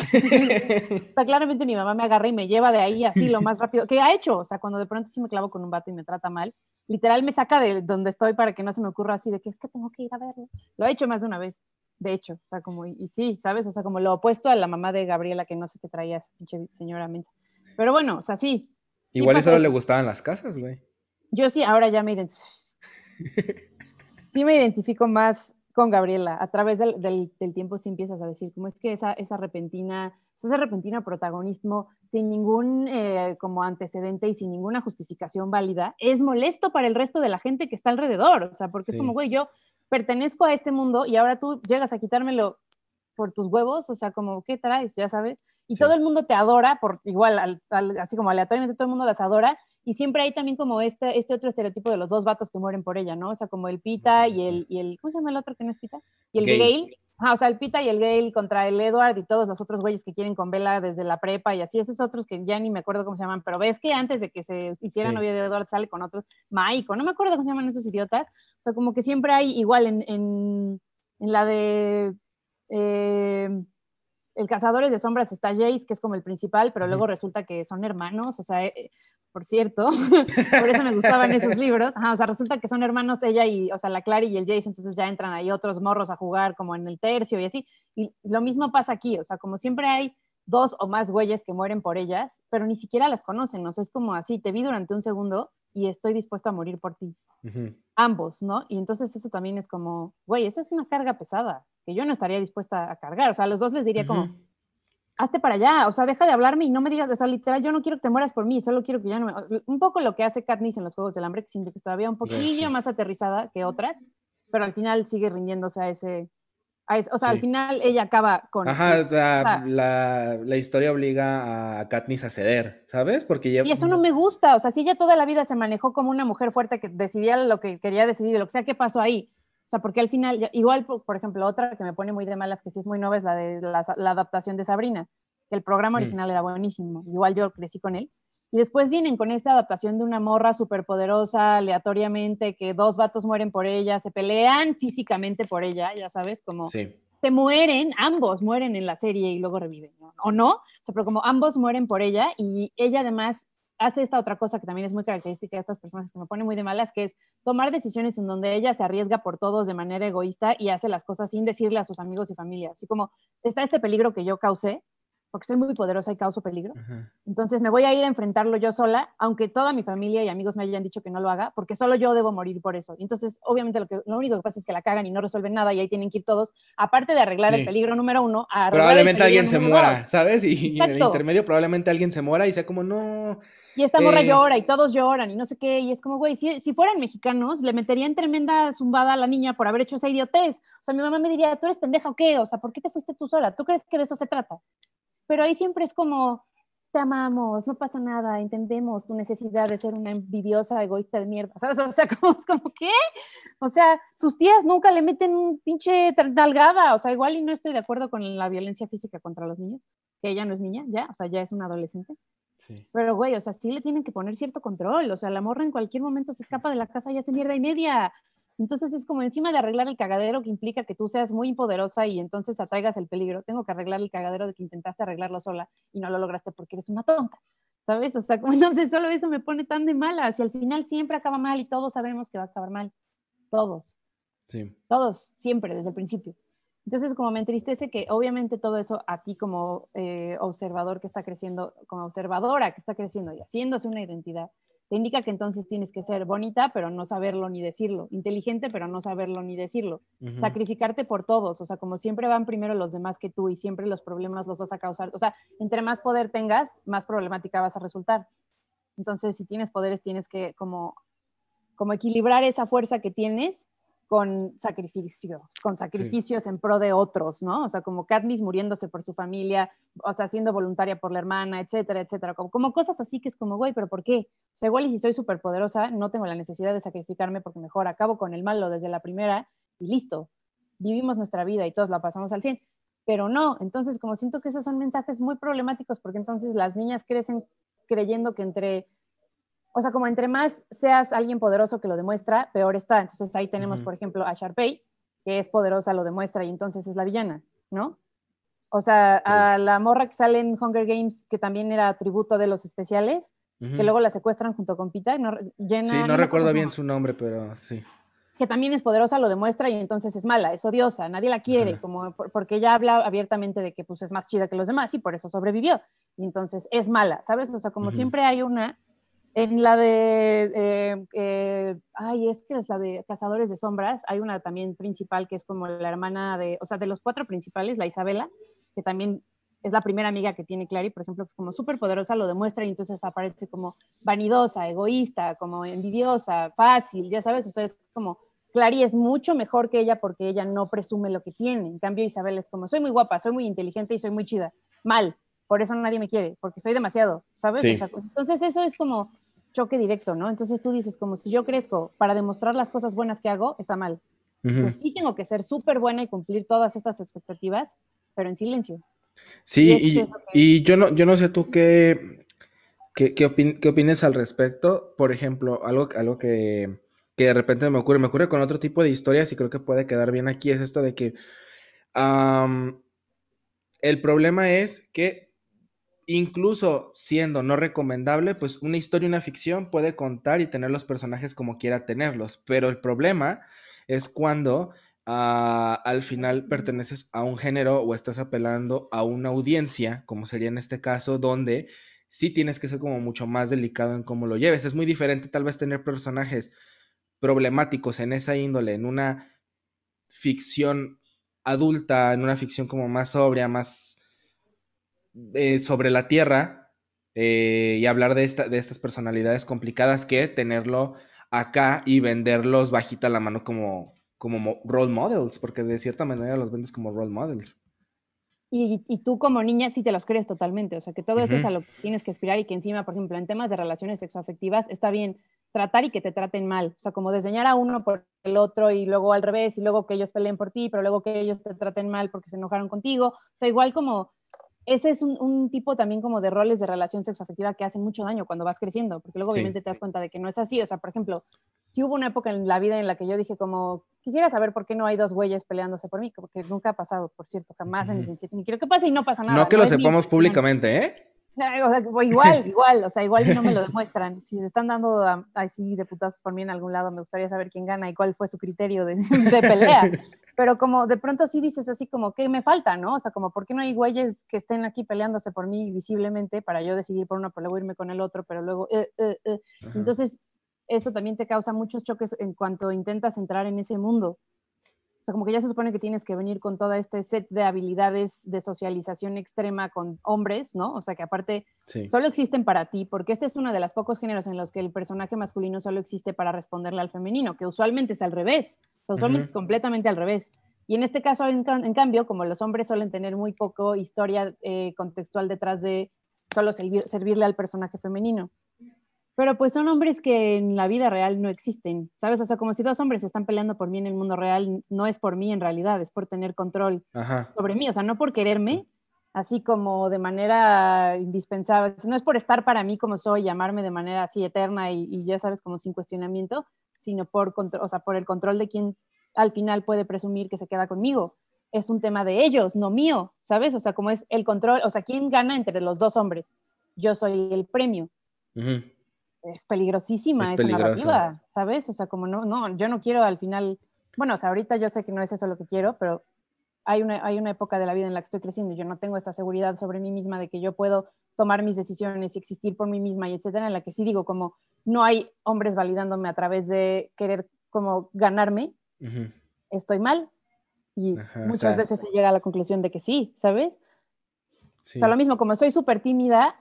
o claramente mi mamá me agarra y me lleva de ahí así lo más rápido. ¿Qué ha hecho? O sea, cuando de pronto sí me clavo con un vato y me trata mal, literal me saca de donde estoy para que no se me ocurra así de que es que tengo que ir a verlo. Lo ha hecho más de una vez de hecho, o sea, como, y, sí, ¿sabes? O sea, como lo opuesto a la mamá de Gabriela, que no sé qué traía esa pinche señora mensa. Pero bueno, o sea, sí. Igual eso le gustaban las casas, güey. Yo sí, ahora ya me identifico. sí me identifico más con Gabriela. A través del, del, tiempo sí empiezas a decir, cómo es que esa, esa repentina, ese repentino protagonismo sin ningún eh, como antecedente y sin ninguna justificación válida, es molesto para el resto de la gente que está alrededor. O sea, porque es como, güey, yo pertenezco a este mundo y ahora tú llegas a quitármelo por tus huevos, o sea, como, ¿qué traes? Ya sabes. Y todo el mundo te adora, por igual, así como aleatoriamente todo el mundo las adora, y siempre hay también como este, este otro estereotipo de los dos vatos que mueren por ella, ¿no? O sea, como el Pita y el, y el, ¿cómo se llama el otro que no es Pita? Y el Gale. o sea, el Pita y el Gale contra el Edward y todos los otros güeyes que quieren con Vela desde la prepa y así, esos otros que ya ni me acuerdo cómo se llaman, pero ves que antes de que se hiciera novia de Edward sale con otros, Maiko, no me acuerdo cómo se llaman esos idiotas, o sea, como que siempre hay igual en, en, la de eh, El Cazadores de Sombras está Jace, que es como el principal, pero luego resulta que son hermanos, o sea, eh, por cierto, por eso me gustaban esos libros, o sea, resulta que son hermanos ella y, o sea, la Clary y el Jace, entonces ya entran ahí otros morros a jugar como en el tercio y así, y lo mismo pasa aquí, o sea, como siempre hay dos o más güeyes que mueren por ellas, pero ni siquiera las conocen, o sea, es como así, te vi durante un segundo y estoy dispuesta a morir por ti. Ambos, ¿no? Y entonces eso también es como, güey, eso es una carga pesada, que yo no estaría dispuesta a cargar. O sea, a los dos les diría como, hazte para allá, o sea, deja de hablarme y no me digas, o sea, literal, yo no quiero que te mueras por mí, solo quiero que ya no me... Un poco lo que hace Katniss en los Juegos del Hambre, que siento que es todavía un poquillo más aterrizada que otras, pero al final sigue rindiéndose a ese, o sea, al final ella acaba con... Ajá, o sea, la, la, historia obliga a Katniss a ceder, ¿sabes? Porque Y eso no me gusta, o sea, si ella toda la vida se manejó como una mujer fuerte que decidía lo que quería decidir, lo que sea, ¿qué pasó ahí? O sea, porque al final, igual, por ejemplo, otra que me pone muy de malas, que sí es muy nueva, es la de la, adaptación de Sabrina, el programa mm. original era buenísimo, igual yo crecí con él, y después vienen con esta adaptación de una morra superpoderosa, aleatoriamente, que dos vatos mueren por ella, se pelean físicamente por ella, ya sabes, como se mueren, ambos mueren en la serie y luego reviven, ¿no? ¿o no? O sea, pero como ambos mueren por ella y ella además hace esta otra cosa que también es muy característica de estas personas que me pone muy de malas, que es tomar decisiones en donde ella se arriesga por todos de manera egoísta y hace las cosas sin decirle a sus amigos y familia. Así como está este peligro que yo causé, porque soy muy poderosa y causo peligro. Entonces me voy a ir a enfrentarlo yo sola, aunque toda mi familia y amigos me hayan dicho que no lo haga, porque solo yo debo morir por eso. entonces, obviamente, lo, que, lo único que pasa es que la cagan y no resuelven nada y ahí tienen que ir todos, aparte de arreglar el peligro número uno, Probablemente alguien se muera, ¿sabes? Y, en el intermedio probablemente alguien se muera y sea como, no... Y esta morra eh, llora y todos lloran y no sé qué, y es como, güey, si, si fueran mexicanos, le meterían tremenda zumbada a la niña por haber hecho esa idiotez. O sea, mi mamá me diría, ¿tú eres pendeja o qué? O sea, ¿por qué te fuiste tú sola? ¿Tú crees que de eso se trata? Pero ahí siempre es como, te amamos, no pasa nada, entendemos tu necesidad de ser una envidiosa, egoísta de mierda, ¿sabes? O sea, como, es como, ¿qué? O sea, sus tías nunca le meten un pinche talgada, o sea, igual y no estoy de acuerdo con la violencia física contra los niños, que ella no es niña, ya, o sea, ya es una adolescente. Sí. Pero, güey, o sea, sí le tienen que poner cierto control, o sea, la morra en cualquier momento se escapa de la casa y hace mierda y media, Entonces es como encima de arreglar el cagadero que implica que tú seas muy poderosa y entonces atraigas el peligro, tengo que arreglar el cagadero de que intentaste arreglarlo sola y no lo lograste porque eres una tonta. ¿Sabes? O sea, como entonces solo eso me pone tan de malas y al final siempre acaba mal y todos sabemos que va a acabar mal. Todos. Sí. Todos, siempre, desde el principio. Entonces, como me entristece que obviamente todo eso a ti como eh, observador que está creciendo, como observadora que está creciendo y haciéndose una identidad, te indica que entonces tienes que ser bonita, pero no saberlo ni decirlo, inteligente, pero no saberlo ni decirlo, sacrificarte por todos, o sea, como siempre van primero los demás que tú y siempre los problemas los vas a causar, o sea, entre más poder tengas, más problemática vas a resultar. Entonces, si tienes poderes, tienes que como, como equilibrar esa fuerza que tienes con sacrificios, con sacrificios en pro de otros, ¿no? O sea, como Katniss muriéndose por su familia, o sea, siendo voluntaria por la hermana, etcétera, etcétera. Como, como cosas así que es como, güey, pero ¿por qué? O sea, igual y si soy súper poderosa, no tengo la necesidad de sacrificarme porque mejor acabo con el malo desde la primera y listo. Vivimos nuestra vida y todos la pasamos al 100. Pero no, entonces como siento que esos son mensajes muy problemáticos porque entonces las niñas crecen creyendo que entre o sea, como entre más seas alguien poderoso que lo demuestra, peor está. Entonces ahí tenemos, por ejemplo, a Sharpay, que es poderosa, lo demuestra y entonces es la villana, ¿no? O sea, a la morra que sale en Hunger Games, que también era tributo de los especiales, que luego la secuestran junto con Pita. No, sí, no, recuerdo bien su nombre, pero sí. Que también es poderosa, lo demuestra y entonces es mala, es odiosa, nadie la quiere, como porque ella habla abiertamente de que pues es más chida que los demás y por eso sobrevivió. Y entonces es mala, ¿sabes? O sea, como siempre hay una en la de, eh, eh, ay, es que es la de Cazadores de Sombras, hay una también principal que es como la hermana de, o sea, de los cuatro principales, la Isabela, que también es la primera amiga que tiene Clary, por ejemplo, que es como súper poderosa, lo demuestra y entonces aparece como vanidosa, egoísta, como envidiosa, fácil, ya sabes, o sea, es como, Clary es mucho mejor que ella porque ella no presume lo que tiene, en cambio Isabel es como, soy muy guapa, soy muy inteligente y soy muy chida, mal, por eso nadie me quiere, porque soy demasiado, ¿sabes? entonces eso es como choque directo, ¿no? Entonces tú dices, como si yo crezco para demostrar las cosas buenas que hago, está mal. Entonces sí tengo que ser súper buena y cumplir todas estas expectativas, pero en silencio. Sí, y, yo, no, yo no sé tú qué, qué, qué, opines al respecto. Por ejemplo, algo, algo que, que, de repente me ocurre, me ocurre con otro tipo de historias y creo que puede quedar bien aquí, es esto de que el problema es que incluso siendo no recomendable, pues una historia, una ficción puede contar y tener los personajes como quiera tenerlos, pero el problema es cuando ah, al final perteneces a un género o estás apelando a una audiencia, como sería en este caso, donde sí tienes que ser como mucho más delicado en cómo lo lleves. Es muy diferente tal vez tener personajes problemáticos en esa índole, en una ficción adulta, en una ficción como más sobria, más eh, sobre la Tierra eh, y hablar de, esta, de estas personalidades complicadas que tenerlo acá y venderlos bajita la mano como, como role models, porque de cierta manera los vendes como role models. Y, y, tú como niña sí te los crees totalmente, o sea que todo eso es a lo que tienes que aspirar y que encima, por ejemplo, en temas de relaciones sexoafectivas está bien tratar y que te traten mal, o sea como desdeñar a uno por el otro y luego al revés y luego que ellos peleen por ti, pero luego que ellos te traten mal porque se enojaron contigo, o sea igual como ese es un, tipo también como de roles de relación sexoafectiva que hacen mucho daño cuando vas creciendo, porque luego obviamente te das cuenta de que no es así. O sea, por ejemplo, si hubo una época en la vida en la que yo dije como, quisiera saber por qué no hay dos güeyes peleándose por mí, porque nunca ha pasado, por cierto, jamás en el ni quiero que pase y no pasa nada. No que lo sepamos públicamente, ¿eh? igual, igual, o sea, igual no me lo demuestran. Si se están dando así de putazos por mí en algún lado, me gustaría saber quién gana y cuál fue su criterio de, de pelea pero como de pronto sí dices así como, ¿qué me falta, no? O sea, como, ¿por qué no hay güeyes que estén aquí peleándose por mí visiblemente para yo decidir por uno, pero luego irme con el otro, pero luego... Eh, eh, eh? Entonces, eso también te causa muchos choques en cuanto intentas entrar en ese mundo. O sea, como que ya se supone que tienes que venir con toda este set de habilidades de socialización extrema con hombres, ¿no? O sea, que aparte solo existen para ti, porque este es uno de los pocos géneros en los que el personaje masculino solo existe para responderle al femenino, que usualmente es al revés, usualmente es completamente al revés. Y en este caso, en, cambio, como los hombres suelen tener muy poco historia eh, contextual detrás de solo servirle al personaje femenino pero pues son hombres que en la vida real no existen, ¿sabes? O sea, como si dos hombres están peleando por mí en el mundo real, no es por mí en realidad, es por tener control sobre mí, o sea, no por quererme, así como de manera indispensable, no es por estar para mí como soy, llamarme de manera así eterna y, ya sabes, como sin cuestionamiento, sino por, o sea, por el control de quien al final puede presumir que se queda conmigo. Es un tema de ellos, no mío, ¿sabes? O sea, como es el control, o sea, ¿quién gana entre los dos hombres? Yo soy el premio. Es peligrosísima esa narrativa, ¿sabes? O sea, como no, no, yo no quiero al final, bueno, o sea, ahorita yo sé que no es eso lo que quiero, pero hay una, hay una época de la vida en la que estoy creciendo y yo no tengo esta seguridad sobre mí misma de que yo puedo tomar mis decisiones y existir por mí misma y etcétera, en la que sí digo como no hay hombres validándome a través de querer como ganarme, estoy mal. Y muchas veces se llega a la conclusión de que sí, ¿sabes? O sea, lo mismo, como soy súper tímida,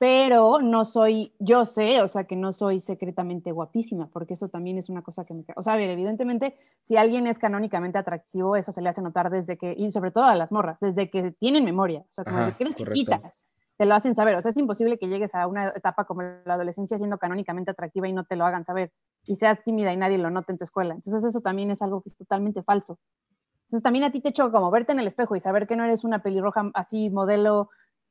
pero no soy, yo sé, o sea, que no soy secretamente guapísima, porque eso también es una cosa que me... O sea, evidentemente, si alguien es canónicamente atractivo, eso se le hace notar desde que, y sobre todo a las morras, desde que tienen memoria, o sea, como desde que eres chiquita, te lo hacen saber, o sea, es imposible que llegues a una etapa como la adolescencia siendo canónicamente atractiva y no te lo hagan saber, y seas tímida y nadie lo note en tu escuela. Entonces eso también es algo que es totalmente falso. Entonces también a ti te choca como verte en el espejo y saber que no eres una pelirroja así, modelo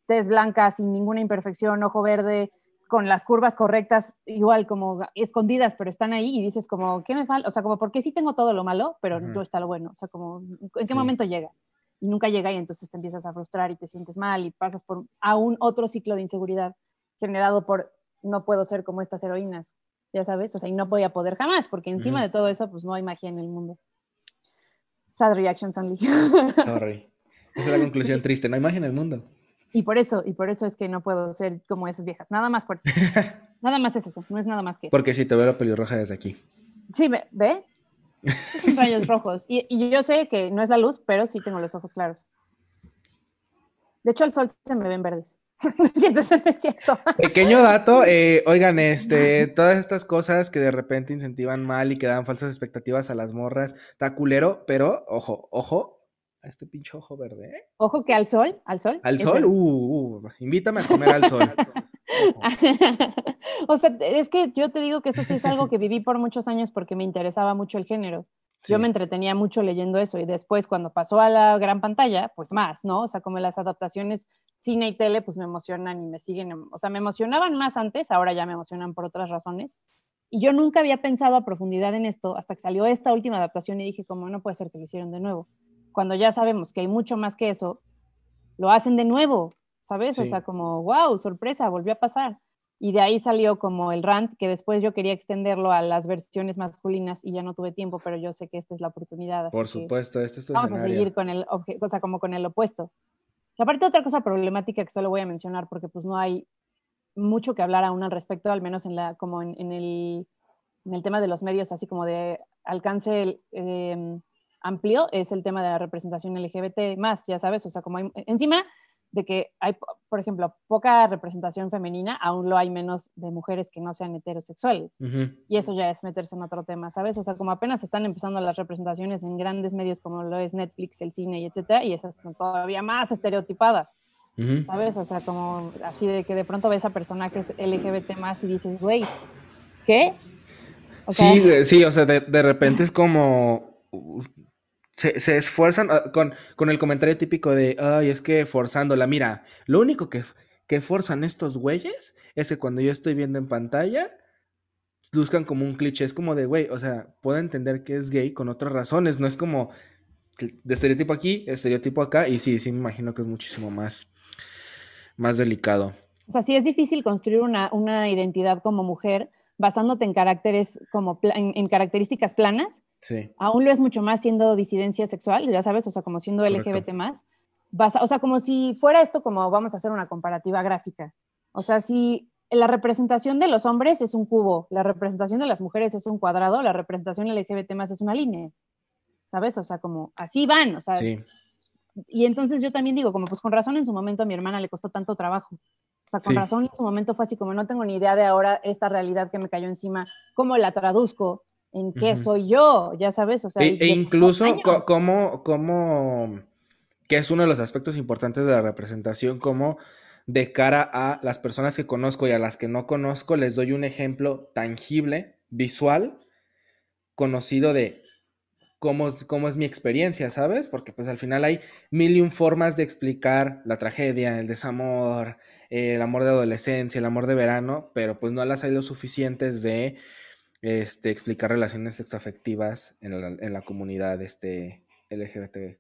tez blanca, sin ninguna imperfección, ojo verde, con las curvas correctas, igual como escondidas, pero están ahí y dices como, ¿qué me falta? O sea, como, ¿por qué sí tengo todo lo malo, pero no está lo bueno? O sea, como, ¿en qué momento llega? Y nunca llega y entonces te empiezas a frustrar y te sientes mal y pasas por aún otro ciclo de inseguridad generado por no puedo ser como estas heroínas, ya sabes, o sea, y no voy a poder jamás, porque encima de todo eso, pues no hay magia en el mundo. Sad reactions only. Sorry. Esa es la conclusión triste, no hay magia en el mundo. Y por eso, y por eso es que no puedo ser como esas viejas. Nada más por eso. nada más es eso, no es nada más que Porque si te veo la pelirroja desde aquí. Sí, ve, ¿ve? Son rayos rojos. Y, y, yo sé que no es la luz, pero sí tengo los ojos claros. De hecho, al sol se me ven verdes. es cierto. Pequeño dato, eh, oigan, este, todas estas cosas que de repente incentivan mal y que dan falsas expectativas a las morras, está culero, pero ojo, ojo, a este pinche ojo verde. ¿eh? Ojo que al sol, al sol. Al sol, uh, uh, invítame a comer al sol. o sea, es que yo te digo que eso sí es algo que viví por muchos años porque me interesaba mucho el género. Yo me entretenía mucho leyendo eso y después cuando pasó a la gran pantalla, pues más, ¿no? O sea, como las adaptaciones cine y tele, pues me emocionan y me siguen, o sea, me emocionaban más antes, ahora ya me emocionan por otras razones. Y yo nunca había pensado a profundidad en esto hasta que salió esta última adaptación y dije, como no puede ser que lo hicieron de nuevo cuando ya sabemos que hay mucho más que eso, lo hacen de nuevo, ¿sabes? O sea, como, wow, sorpresa, volvió a pasar. Y de ahí salió como el rant, que después yo quería extenderlo a las versiones masculinas y ya no tuve tiempo, pero yo sé que esta es la oportunidad. Por supuesto, este es tu Vamos a seguir con el, o sea, como con el opuesto. Y aparte otra cosa problemática que solo voy a mencionar, porque pues no hay mucho que hablar aún al respecto, al menos en, la, como en, el, en el tema de los medios, así como de alcance eh, amplio es el tema de la representación LGBT más, ya sabes, o sea, como hay, encima de que hay, por ejemplo, poca representación femenina, aún lo hay menos de mujeres que no sean heterosexuales. Y eso ya es meterse en otro tema, ¿sabes? O sea, como apenas están empezando las representaciones en grandes medios como lo es Netflix, el cine y etcétera, y esas son todavía más estereotipadas. ¿Sabes? O sea, como así de que de pronto ves a personajes LGBT más y dices, güey, ¿qué? sí, sí, o sea, de, de repente es como se, esfuerzan ah, con, con, el comentario típico de, ay, es que forzándola. Mira, lo único que, que forzan estos güeyes es que cuando yo estoy viendo en pantalla, buscan como un cliché. Es como de, güey, o sea, puedo entender que es gay con otras razones. No es como de estereotipo aquí, estereotipo acá. Y sí, sí, me imagino que es muchísimo más, más delicado. O sea, sí es difícil construir una, una identidad como mujer basándote en caracteres como en, características planas, sí. aún lo es mucho más siendo disidencia sexual, ya sabes, o sea, como siendo LGBT más, o sea, como si fuera esto como vamos a hacer una comparativa gráfica. O sea, si la representación de los hombres es un cubo, la representación de las mujeres es un cuadrado, la representación LGBT más es una línea. ¿Sabes? O sea, como así van, o sea. Sí. Y entonces yo también digo, como pues con razón en su momento a mi hermana le costó tanto trabajo o sea, con razón en su momento fue así como no tengo ni idea de ahora esta realidad que me cayó encima, cómo la traduzco, en qué soy yo, ya sabes, o sea. E, e incluso cómo, cómo, que es uno de los aspectos importantes de la representación, como de cara a las personas que conozco y a las que no conozco, les doy un ejemplo tangible, visual, conocido de cómo, cómo es mi experiencia, ¿sabes? Porque pues al final hay mil y un formas de explicar la tragedia, el desamor, el amor de adolescencia, el amor de verano, pero pues no las hay lo suficientes de este, explicar relaciones sexoafectivas en la, en la comunidad este, LGBT.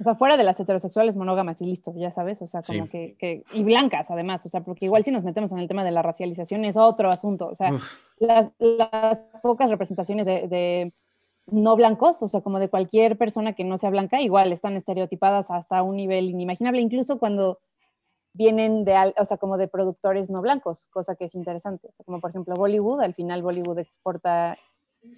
O sea, fuera de las heterosexuales monógamas y listo, ya sabes, o sea, como que, y blancas además, o sea, porque igual si nos metemos en el tema de la racialización es otro asunto, o sea, las, las, pocas representaciones de, no blancos, o sea, como de cualquier persona que no sea blanca, igual están estereotipadas hasta un nivel inimaginable, incluso cuando vienen de, o sea, como de productores no blancos, cosa que es interesante. O sea, como por ejemplo Bollywood, al final Bollywood exporta,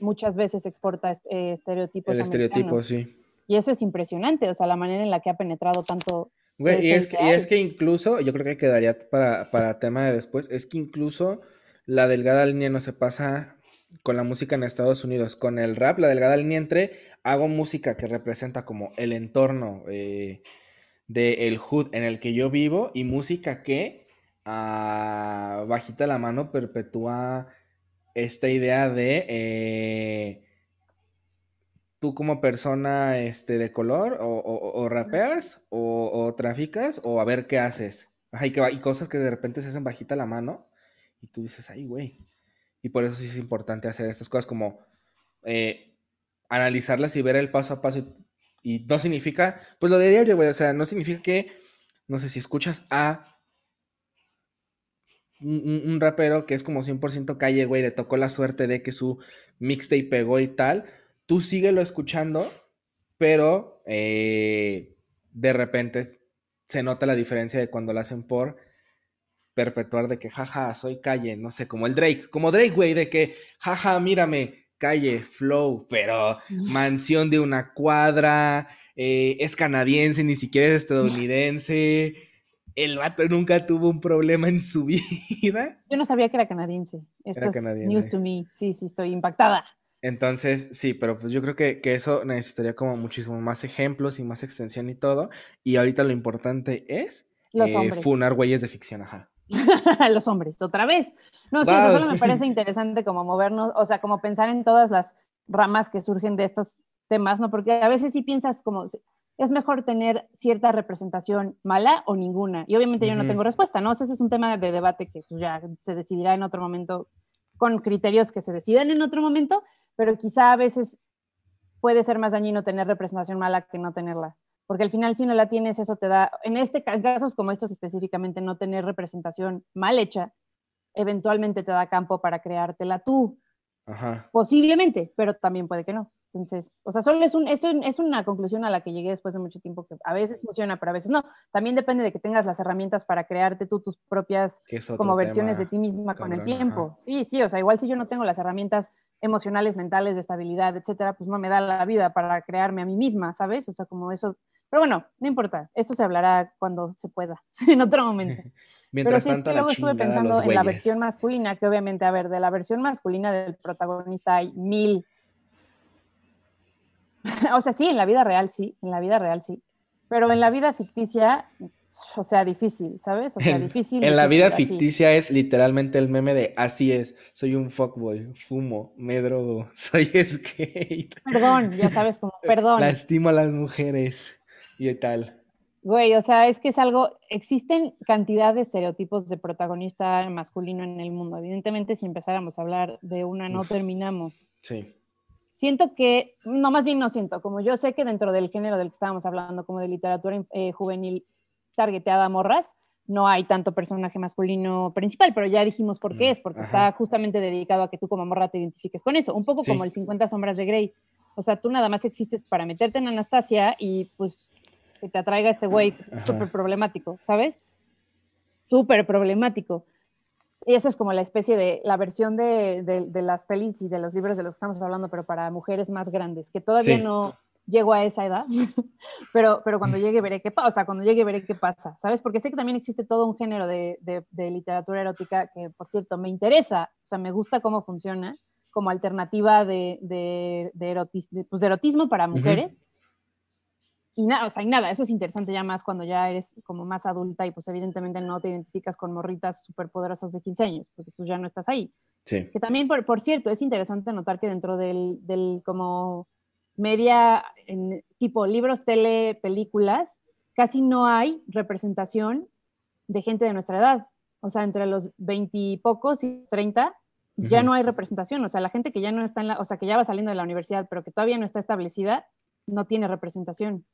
muchas veces exporta eh, estereotipos. El estereotipo, sí. Y eso es impresionante, o sea, la manera en la que ha penetrado tanto. Güey, y es, que, y es que incluso, yo creo que quedaría para, para tema de después, es que incluso la delgada línea no se pasa con la música en Estados Unidos. Con el rap, la delgada línea entre hago música que representa como el entorno, eh, del hood en el que yo vivo y música que ah, bajita la mano perpetúa esta idea de eh, tú como persona este, de color o, rapeas o, traficas o a ver qué haces. que, y cosas que de repente se hacen bajita la mano y tú dices, ay, güey. Y por eso sí es importante hacer estas cosas como eh, analizarlas y ver el paso a paso y no significa, pues lo de diario, güey, o sea, no significa que, no sé, si escuchas a un, rapero que es como 100% calle, güey, le tocó la suerte de que su mixtape pegó y tal, tú síguelo escuchando, pero eh, de repente se nota la diferencia de cuando lo hacen por perpetuar de que, jaja, soy calle, no sé, como el Drake, como Drake, güey, de que, jaja, mírame, calle, flow, pero mansión de una cuadra, eh, es canadiense, ni siquiera es estadounidense. El vato nunca tuvo un problema en su vida. Yo no sabía que era canadiense. Esto es news to me. Sí, sí, estoy impactada. Entonces, sí, pero pues yo creo que, eso necesitaría como muchísimo más ejemplos y más extensión y todo. Y ahorita lo importante es eh, funar güeyes de ficción, ajá. los hombres, otra vez. No, sí, eso solo me parece interesante como movernos, o sea, como pensar en todas las ramas que surgen de estos temas, ¿no? Porque a veces sí piensas como, es mejor tener cierta representación mala o ninguna. Y obviamente yo no tengo respuesta, ¿no? O sea, ese es un tema de debate que pues, ya se decidirá en otro momento con criterios que se decidan en otro momento, pero quizá a veces puede ser más dañino tener representación mala que no tenerla porque al final si no la tienes, eso te da, en este casos como estos específicamente, no tener representación mal hecha, eventualmente te da campo para creártela tú. Ajá. Posiblemente, pero también puede que no. Entonces, o sea, solo es, un, es, es, una conclusión a la que llegué después de mucho tiempo que a veces funciona, pero a veces no. También depende de que tengas las herramientas para crearte tú tus propias como versiones de ti misma con el tiempo. Sí, sí, o sea, igual si yo no tengo las herramientas emocionales, mentales, de estabilidad, etcétera, pues no me da la vida para crearme a mí misma, ¿sabes? O sea, como eso pero bueno, no importa, eso se hablará cuando se pueda, en otro momento. Mientras Pero sí, es que luego estuve pensando en la versión masculina, que obviamente, a ver, de la versión masculina del protagonista hay mil. o sea, sí, en la vida real sí, en la vida real sí. Pero en la vida ficticia, o sea, difícil, ¿sabes? O sea, difícil. En, la vida ficticia es literalmente el meme de así es, soy un fuckboy, fumo, me drogo, soy skate. Perdón, ya sabes, como perdón. Lastimo a las mujeres y tal. Güey, o sea, es que es algo, existen cantidad de estereotipos de protagonista masculino en el mundo. Evidentemente, si empezáramos a hablar de una, no terminamos. Sí. Siento que, no, más bien no siento, como yo sé que dentro del género del que estábamos hablando, como de literatura eh, juvenil targeteada a morras, no hay tanto personaje masculino principal, pero ya dijimos por qué mm, es, porque está justamente dedicado a que tú como morra te identifiques con eso, un poco como el 50 sombras de Grey. O sea, tú nada más existes para meterte en Anastasia y pues que te atraiga este güey súper problemático, ¿sabes? Súper problemático. Y esa es como la especie de, la versión de, de, las pelis y de los libros de los que estamos hablando, pero para mujeres más grandes, que todavía no llego a esa edad, pero, pero cuando llegue veré qué pasa, o sea, cuando llegue veré qué pasa, ¿sabes? Porque sé que también existe todo un género de, de literatura erótica que, por cierto, me interesa, o sea, me gusta cómo funciona como alternativa de, de, pues, erotismo para mujeres. Y nada, o sea, y nada, eso es interesante ya más cuando ya eres como más adulta y pues evidentemente no te identificas con morritas superpoderosas de 15 años, porque tú ya no estás ahí. Sí. Que también, por, por cierto, es interesante notar que dentro del, del como media, en, tipo libros, tele, películas, casi no hay representación de gente de nuestra edad. O sea, entre los 20 y pocos y 30, ya no hay representación, o sea, la gente que ya no está en la, o sea, que ya va saliendo de la universidad, pero que todavía no está establecida, no tiene representación.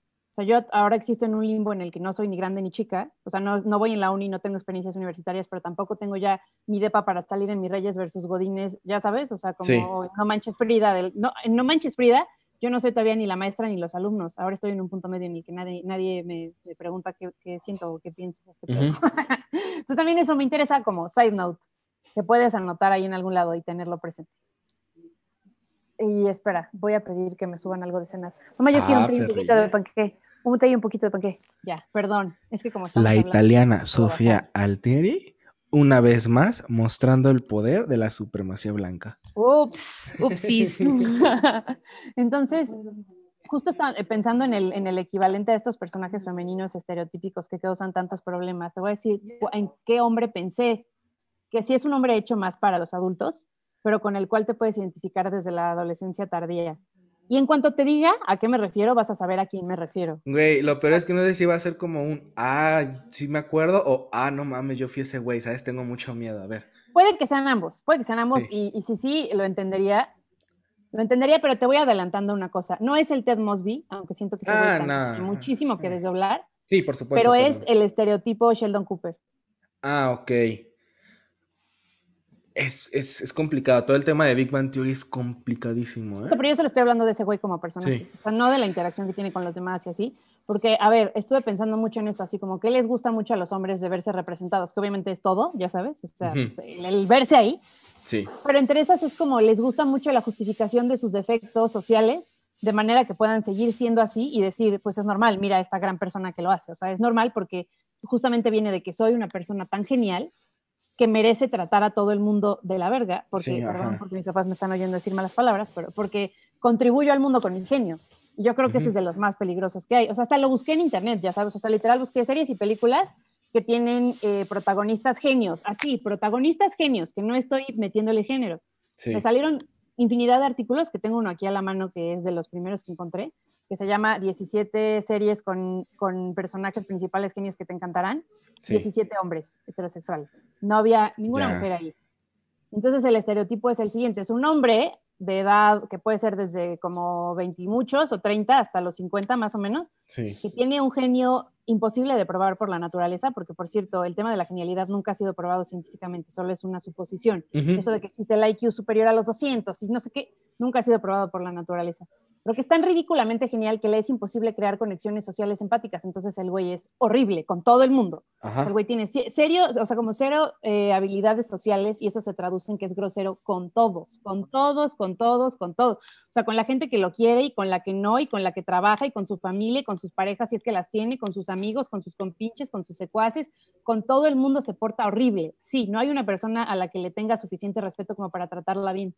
Sea, yo ahora existo en un limbo en el que no soy ni grande ni chica, o sea, no, no voy en la uni, no tengo experiencias universitarias, pero tampoco tengo ya mi depa para salir en mis Reyes versus Godines, ya sabes, o sea, como no manches Frida, del, no, no manches Frida, yo no soy todavía ni la maestra ni los alumnos, ahora estoy en un punto medio en el que nadie, nadie me, pregunta qué, qué, siento o qué pienso. Entonces también eso me interesa como side note, que puedes anotar ahí en algún lado y tenerlo presente. Y espera, voy a pedir que me suban algo de cenar. Mamá, yo quiero un ah, poquito de panqueque. Un y un poquito de panqueque. Ya, perdón. Es que como La italiana Sofía Altieri, una vez más, mostrando el poder de la supremacía blanca. Ups, upsis. Entonces, justo estaba pensando en el, en el equivalente a estos personajes femeninos estereotípicos que causan tantos problemas. Te voy a decir en qué hombre pensé. Que sí es un hombre hecho más para los adultos, pero con el cual te puedes identificar desde la adolescencia tardía. Y en cuanto te diga a qué me refiero, vas a saber a quién me refiero. Güey, lo peor es que no sé si va a ser como un, ah, sí me acuerdo, o, ah, no mames, yo fui ese güey, ¿sabes? Tengo mucho miedo, a ver. Puede que sean ambos, puede que sean ambos, y, y sí, sí, lo entendería, lo entendería, pero te voy adelantando una cosa. No es el Ted Mosby, aunque siento que se ah, muchísimo que desdoblar. Sí, por supuesto. Pero es el estereotipo Sheldon Cooper. Ah, ok es, es, es, complicado. Todo el tema de Big Bang Theory es complicadísimo. ¿eh? pero yo solo estoy hablando de ese güey como personaje. O sea, no de la interacción que tiene con los demás y así. Porque, a ver, estuve pensando mucho en esto, así como que les gusta mucho a los hombres de verse representados, que obviamente es todo, ya sabes, o sea, pues, el, verse ahí. Sí. Pero entre esas es como les gusta mucho la justificación de sus defectos sociales, de manera que puedan seguir siendo así y decir, pues es normal, mira esta gran persona que lo hace. O sea, es normal porque justamente viene de que soy una persona tan genial que merece tratar a todo el mundo de la verga, porque, perdón, porque mis papás me están oyendo decir malas palabras, pero porque contribuyo al mundo con ingenio. Yo creo que ese es de los más peligrosos que hay. O sea, hasta lo busqué en internet, ya sabes, o sea, literal busqué series y películas que tienen eh, protagonistas genios, así, protagonistas genios, que no estoy metiéndole género. Me salieron infinidad de artículos, que tengo uno aquí a la mano que es de los primeros que encontré, que se llama 17 series con, con personajes principales genios que te encantarán. 17 hombres heterosexuales. No había ninguna mujer ahí. Entonces el estereotipo es el siguiente, es un hombre de edad que puede ser desde como 20 y muchos o 30 hasta los 50 más o menos, que tiene un genio imposible de probar por la naturaleza, porque por cierto, el tema de la genialidad nunca ha sido probado científicamente, solo es una suposición. Eso de que existe el IQ superior a los 200 y no sé qué, nunca ha sido probado por la naturaleza pero que es tan ridículamente genial que le es imposible crear conexiones sociales empáticas. Entonces el güey es horrible con todo el mundo. El güey tiene serio, o sea, como cero eh, habilidades sociales y eso se traduce en que es grosero con todos, con todos, con todos, con todos. O sea, con la gente que lo quiere y con la que no, y con la que trabaja y con su familia y con sus parejas si es que las tiene, con sus amigos, con sus compinches, con sus secuaces, con todo el mundo se porta horrible. Sí, no hay una persona a la que le tenga suficiente respeto como para tratarla bien.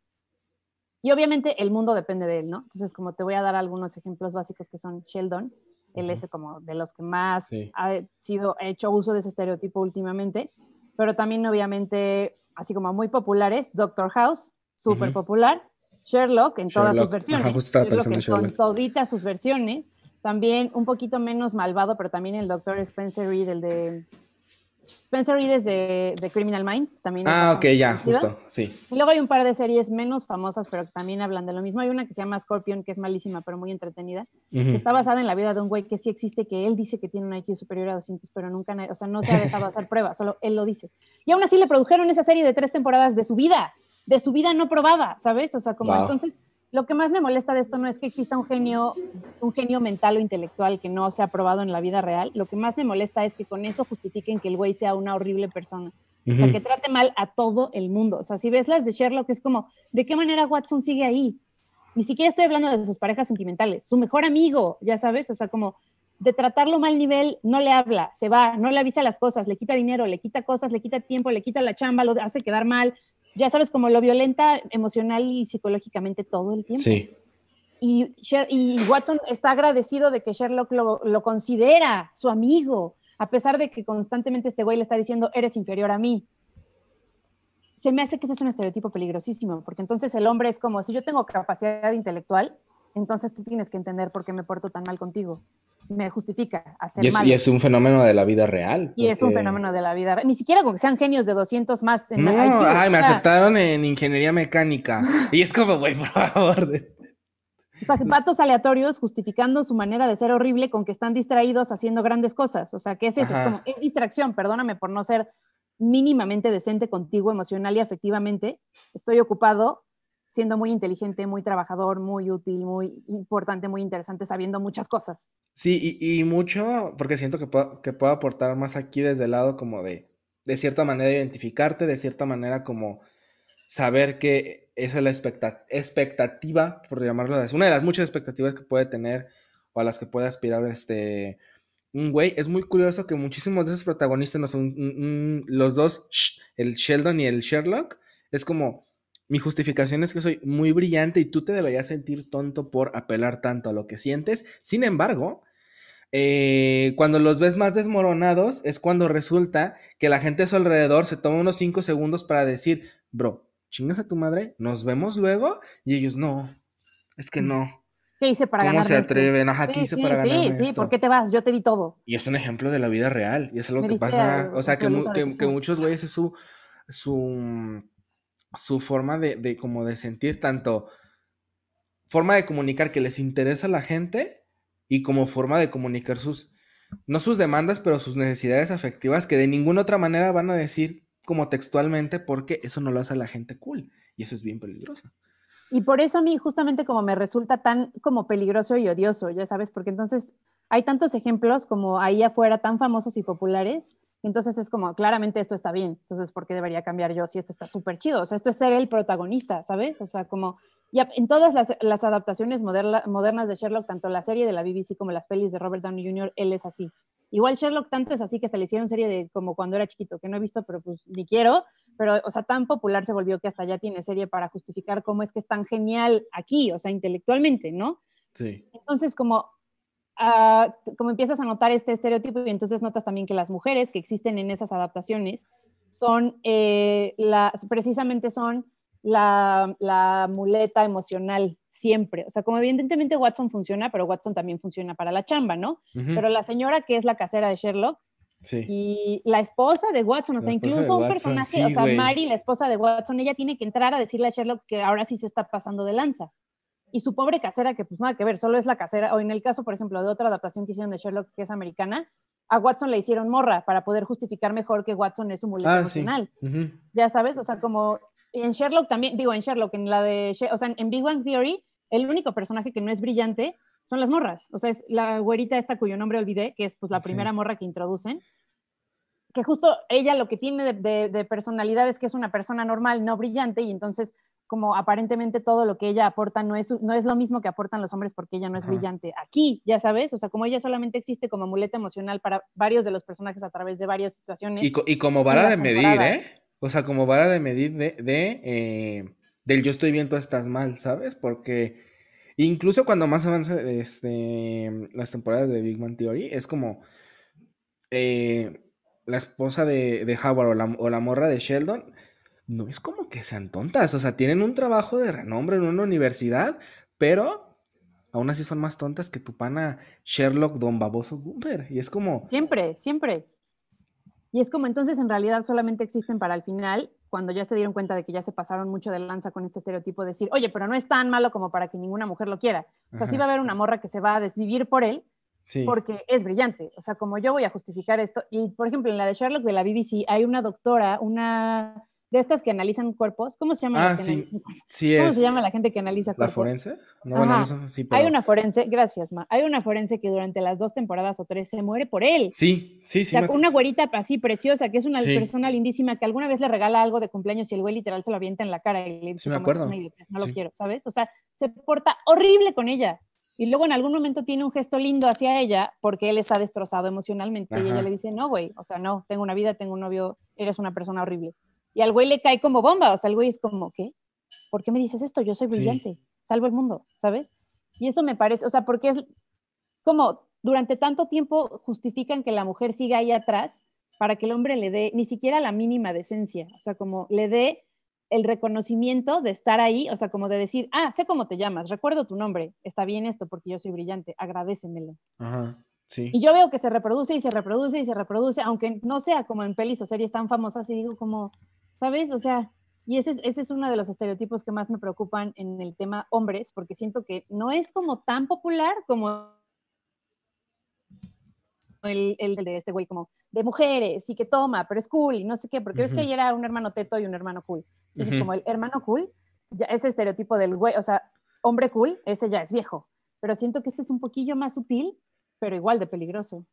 Y obviamente el mundo depende de él, ¿no? Entonces, como te voy a dar algunos ejemplos básicos que son Sheldon, él es como de los que más ha sido hecho uso de ese estereotipo últimamente, pero también obviamente, así como muy populares, Doctor House, súper popular, Sherlock en todas sus versiones, Sherlock. con toditas sus versiones, también un poquito menos malvado, pero también el Doctor Spencer Reed, el de Spencer Reed es de, Criminal Minds, también. Ah, ok, ya, justo, sí. Y luego hay un par de series menos famosas, pero que también hablan de lo mismo. Hay una que se llama Scorpion, que es malísima, pero muy entretenida. está basada en la vida de un güey que sí existe, que él dice que tiene un IQ superior a 200, pero nunca, o sea, no se ha dejado hacer pruebas, solo él lo dice. Y aún así le produjeron esa serie de tres temporadas de su vida, de su vida no probada, ¿sabes? O sea, como entonces lo que más me molesta de esto no es que exista un genio, un genio mental o intelectual que no se ha probado en la vida real. Lo que más me molesta es que con eso justifiquen que el güey sea una horrible persona. O sea, que trate mal a todo el mundo. O sea, si ves las de Sherlock, es como, ¿de qué manera Watson sigue ahí? Ni siquiera estoy hablando de sus parejas sentimentales, su mejor amigo, ya sabes, o sea, como de tratarlo mal nivel, no le habla, se va, no le avisa las cosas, le quita dinero, le quita cosas, le quita tiempo, le quita la chamba, lo hace quedar mal, ya sabes, como lo violenta emocional y psicológicamente todo el tiempo. Sí. Y, y Watson está agradecido de que Sherlock lo, lo, considera su amigo, a pesar de que constantemente este güey le está diciendo, eres inferior a mí. Se me hace que ese es un estereotipo peligrosísimo, porque entonces el hombre es como, si yo tengo capacidad intelectual, entonces tú tienes que entender por qué me porto tan mal contigo. Me justifica hacer y es, mal. Y es un fenómeno de la vida real. Y es un fenómeno de la vida real. Ni siquiera con que sean genios de 200 más. En no, ay, me aceptaron en ingeniería mecánica. y es como, güey, por favor. O sea, patos aleatorios justificando su manera de ser horrible con que están distraídos haciendo grandes cosas. O sea, ¿qué es eso? Es como, es distracción, perdóname por no ser mínimamente decente contigo emocional y afectivamente. Estoy ocupado siendo muy inteligente, muy trabajador, muy útil, muy importante, muy interesante, sabiendo muchas cosas. Sí, y, mucho, porque siento que puedo, que puedo aportar más aquí desde el lado como de, de cierta manera, identificarte, de cierta manera como saber que esa es la expectativa, por llamarlo así, una de las muchas expectativas que puede tener o a las que puede aspirar este un güey. Es muy curioso que muchísimos de esos protagonistas no son los dos, el Sheldon y el Sherlock, es como mi justificación es que soy muy brillante y tú te deberías sentir tonto por apelar tanto a lo que sientes. Sin embargo, eh, cuando los ves más desmoronados es cuando resulta que la gente a su alrededor se toma unos 5 segundos para decir, bro, chingas a tu madre, nos vemos luego. Y ellos, no, es que no. ¿Qué hice para ganar? ¿Cómo se atreven? Ajá, ¿qué hice para ganar? Sí, sí, ¿por qué te vas? Yo te di todo. Y es un ejemplo de la vida real. Y es algo que pasa. O sea, que, que, muchos güeyes es su, su su forma de, como de sentir tanto forma de comunicar que les interesa a la gente y como forma de comunicar sus, no sus demandas, pero sus necesidades afectivas que de ninguna otra manera van a decir como textualmente porque eso no lo hace la gente cool y eso es bien peligroso. Y por eso a mí justamente como me resulta tan como peligroso y odioso, ya sabes, porque entonces hay tantos ejemplos como ahí afuera tan famosos y populares entonces es como, claramente esto está bien, entonces ¿por qué debería cambiar yo si esto está súper chido? O sea, esto es ser el protagonista, ¿sabes? O sea, como ya en todas las, adaptaciones modernas de Sherlock, tanto la serie de la BBC como las pelis de Robert Downey Jr., él es así. Igual Sherlock tanto es así que hasta le hicieron serie de como cuando era chiquito, que no he visto, pero pues ni quiero, pero o sea, tan popular se volvió que hasta ya tiene serie para justificar cómo es que es tan genial aquí, o sea, intelectualmente, ¿no? Sí. Entonces, como Ah, como empiezas a notar este estereotipo y entonces notas también que las mujeres que existen en esas adaptaciones son, eh, precisamente son la, muleta emocional siempre. O sea, como evidentemente Watson funciona, pero Watson también funciona para la chamba, ¿no? Pero la señora que es la casera de Sherlock y la esposa de Watson, o sea, incluso un personaje, o sea, Mary, la esposa de Watson, ella tiene que entrar a decirle a Sherlock que ahora sí se está pasando de lanza y su pobre casera, que pues nada que ver, solo es la casera, o en el caso, por ejemplo, de otra adaptación que hicieron de Sherlock, que es americana, a Watson le hicieron morra para poder justificar mejor que Watson es un muleta ah, emocional. Ya sabes, o sea, como en Sherlock también, digo, en Sherlock, en la de, o sea, en Big Bang Theory, el único personaje que no es brillante son las morras. O sea, es la güerita esta cuyo nombre olvidé, que es pues la primera morra que introducen, que justo ella lo que tiene de, de personalidad es que es una persona normal, no brillante, y entonces como aparentemente todo lo que ella aporta no es, no es lo mismo que aportan los hombres porque ella no es brillante. Aquí, ya sabes, o sea, como ella solamente existe como muleta emocional para varios de los personajes a través de varias situaciones. Y, como vara de medir, ¿eh? O sea, como vara de medir de, de eh, del yo estoy bien, tú estás mal, ¿sabes? Porque incluso cuando más avanza este, las temporadas de Big Man Theory, es como eh, la esposa de, de Howard o la, o la morra de Sheldon no es como que sean tontas, o sea, tienen un trabajo de renombre en una universidad, pero aún así son más tontas que tu pana Sherlock Don Baboso Gumber. Y es como... Siempre, siempre. Y es como entonces en realidad solamente existen para el final, cuando ya se dieron cuenta de que ya se pasaron mucho de lanza con este estereotipo, de decir, oye, pero no es tan malo como para que ninguna mujer lo quiera. O sea, sí va a haber una morra que se va a desvivir por él, porque es brillante. O sea, como yo voy a justificar esto. Y por ejemplo, en la de Sherlock de la BBC hay una doctora, una de estas que analizan cuerpos. ¿Cómo se llama? Ah, sí. sí ¿Cómo se llama la gente que analiza cuerpos? ¿La forense? No, bueno, sí, Hay una forense, gracias, Ma. Hay una forense que durante las dos temporadas o tres se muere por él. Sí, sí, sí. O sea, una güerita así preciosa, que es una persona lindísima, que alguna vez le regala algo de cumpleaños y el güey literal se lo avienta en la cara y le dice, sí, me acuerdo. no lo quiero, ¿sabes? O sea, se porta horrible con ella. Y luego en algún momento tiene un gesto lindo hacia ella porque él está destrozado emocionalmente y ella le dice, no, güey, o sea, no, tengo una vida, tengo un novio, eres una persona horrible. Y al güey le cae como bomba, o sea, el güey es como, ¿qué? ¿Por qué me dices esto? Yo soy brillante, salvo el mundo, ¿sabes? Y eso me parece, o sea, porque es como durante tanto tiempo justifican que la mujer siga ahí atrás para que el hombre le dé ni siquiera la mínima decencia, o sea, como le dé el reconocimiento de estar ahí, o sea, como de decir, ah, sé cómo te llamas, recuerdo tu nombre, está bien esto porque yo soy brillante, agradecemelo. Ajá, sí. Y yo veo que se reproduce y se reproduce y se reproduce, aunque no sea como en pelis o series tan famosas, y digo como, ¿sabes? O sea, y ese es, ese es uno de los estereotipos que más me preocupan en el tema hombres, porque siento que no es como tan popular como el, el de este güey, como de mujeres y que toma, pero es cool y no sé qué, porque es que ella era un hermano teto y un hermano cool. Entonces, como el hermano cool, ya ese estereotipo del güey, o sea, hombre cool, ese ya es viejo. Pero siento que este es un poquillo más sutil, pero igual de peligroso.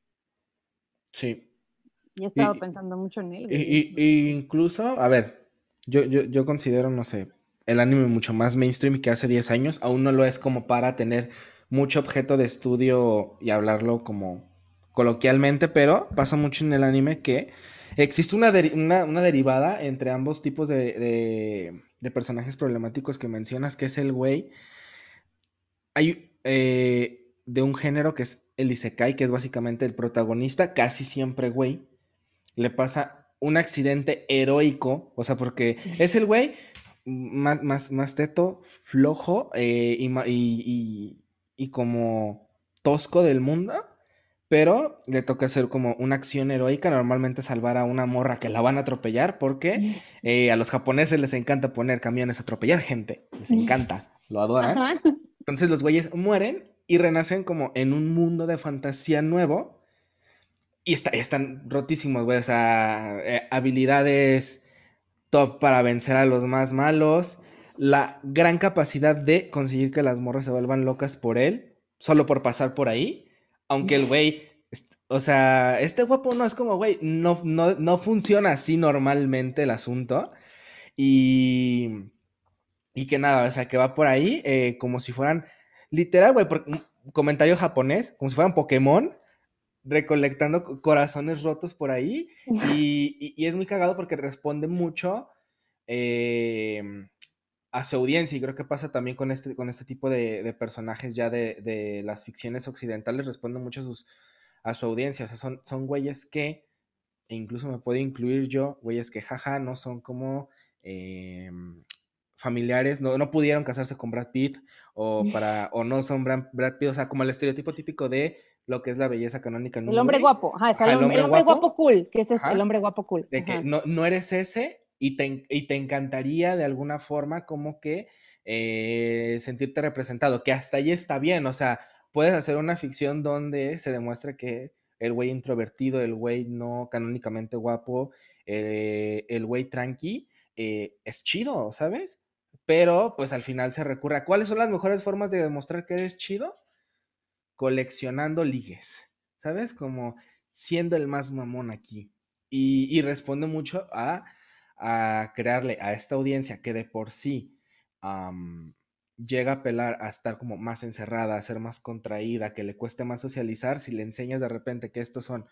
Sí. Y he estado pensando mucho en él. Y, incluso, a ver, yo, yo, yo considero, no sé, el anime mucho más mainstream que hace 10 años, aún no lo es como para tener mucho objeto de estudio y hablarlo como coloquialmente, pero pasa mucho en el anime que existe una, una, derivada entre ambos tipos de, de, personajes problemáticos que mencionas, que es el güey. Hay eh, de un género que es el Isekai, que es básicamente el protagonista, casi siempre güey. Le pasa un accidente heroico, o sea, porque es el güey más, más, más teto, flojo eh, y, y, y como tosco del mundo pero le toca hacer como una acción heroica, normalmente salvar a una morra que la van a atropellar, porque eh, a los japoneses les encanta poner camiones a atropellar gente, les encanta, lo adoran. Entonces los güeyes mueren y renacen como en un mundo de fantasía nuevo y están rotísimos, güey, o sea, eh, habilidades top para vencer a los más malos, la gran capacidad de conseguir que las morras se vuelvan locas por él, solo por pasar por ahí aunque el güey, o sea, este guapo no es como, güey, no, no, funciona así normalmente el asunto. Y, y que nada, o sea, que va por ahí eh, como si fueran, literal, güey, por, comentario japonés, como si fueran Pokémon, recolectando corazones rotos por ahí. Y, y, es muy cagado porque responde mucho eh, a su audiencia, y creo que pasa también con este, con este tipo de, personajes ya de, las ficciones occidentales, responden mucho a, sus, a su audiencia, o sea, son, son güeyes que, e incluso me puedo incluir yo, güeyes que jaja, no son como em, familiares, no, no pudieron casarse con Brad Pitt, o, para, o no son Brad, Pitt, o sea, como el estereotipo típico de lo que es la belleza canónica. En el hombre guapo, ajá, el, hombre, guapo, cool, que ese es el hombre guapo cool. De que no, no eres ese, y te, encantaría de alguna forma como que eh, sentirte representado, que hasta ahí está bien, o sea, puedes hacer una ficción donde se demuestre que el güey introvertido, el güey no canónicamente guapo, eh, el güey tranqui, eh, es chido, ¿sabes? Pero pues al final se recurre a cuáles son las mejores formas de demostrar que eres chido, coleccionando ligues, ¿sabes? Como siendo el más mamón aquí. y responde mucho a a crearle a esta audiencia que de por sí llega a apelar a estar como más encerrada, a ser más contraída, que le cueste más socializar, si le enseñas de repente que estos son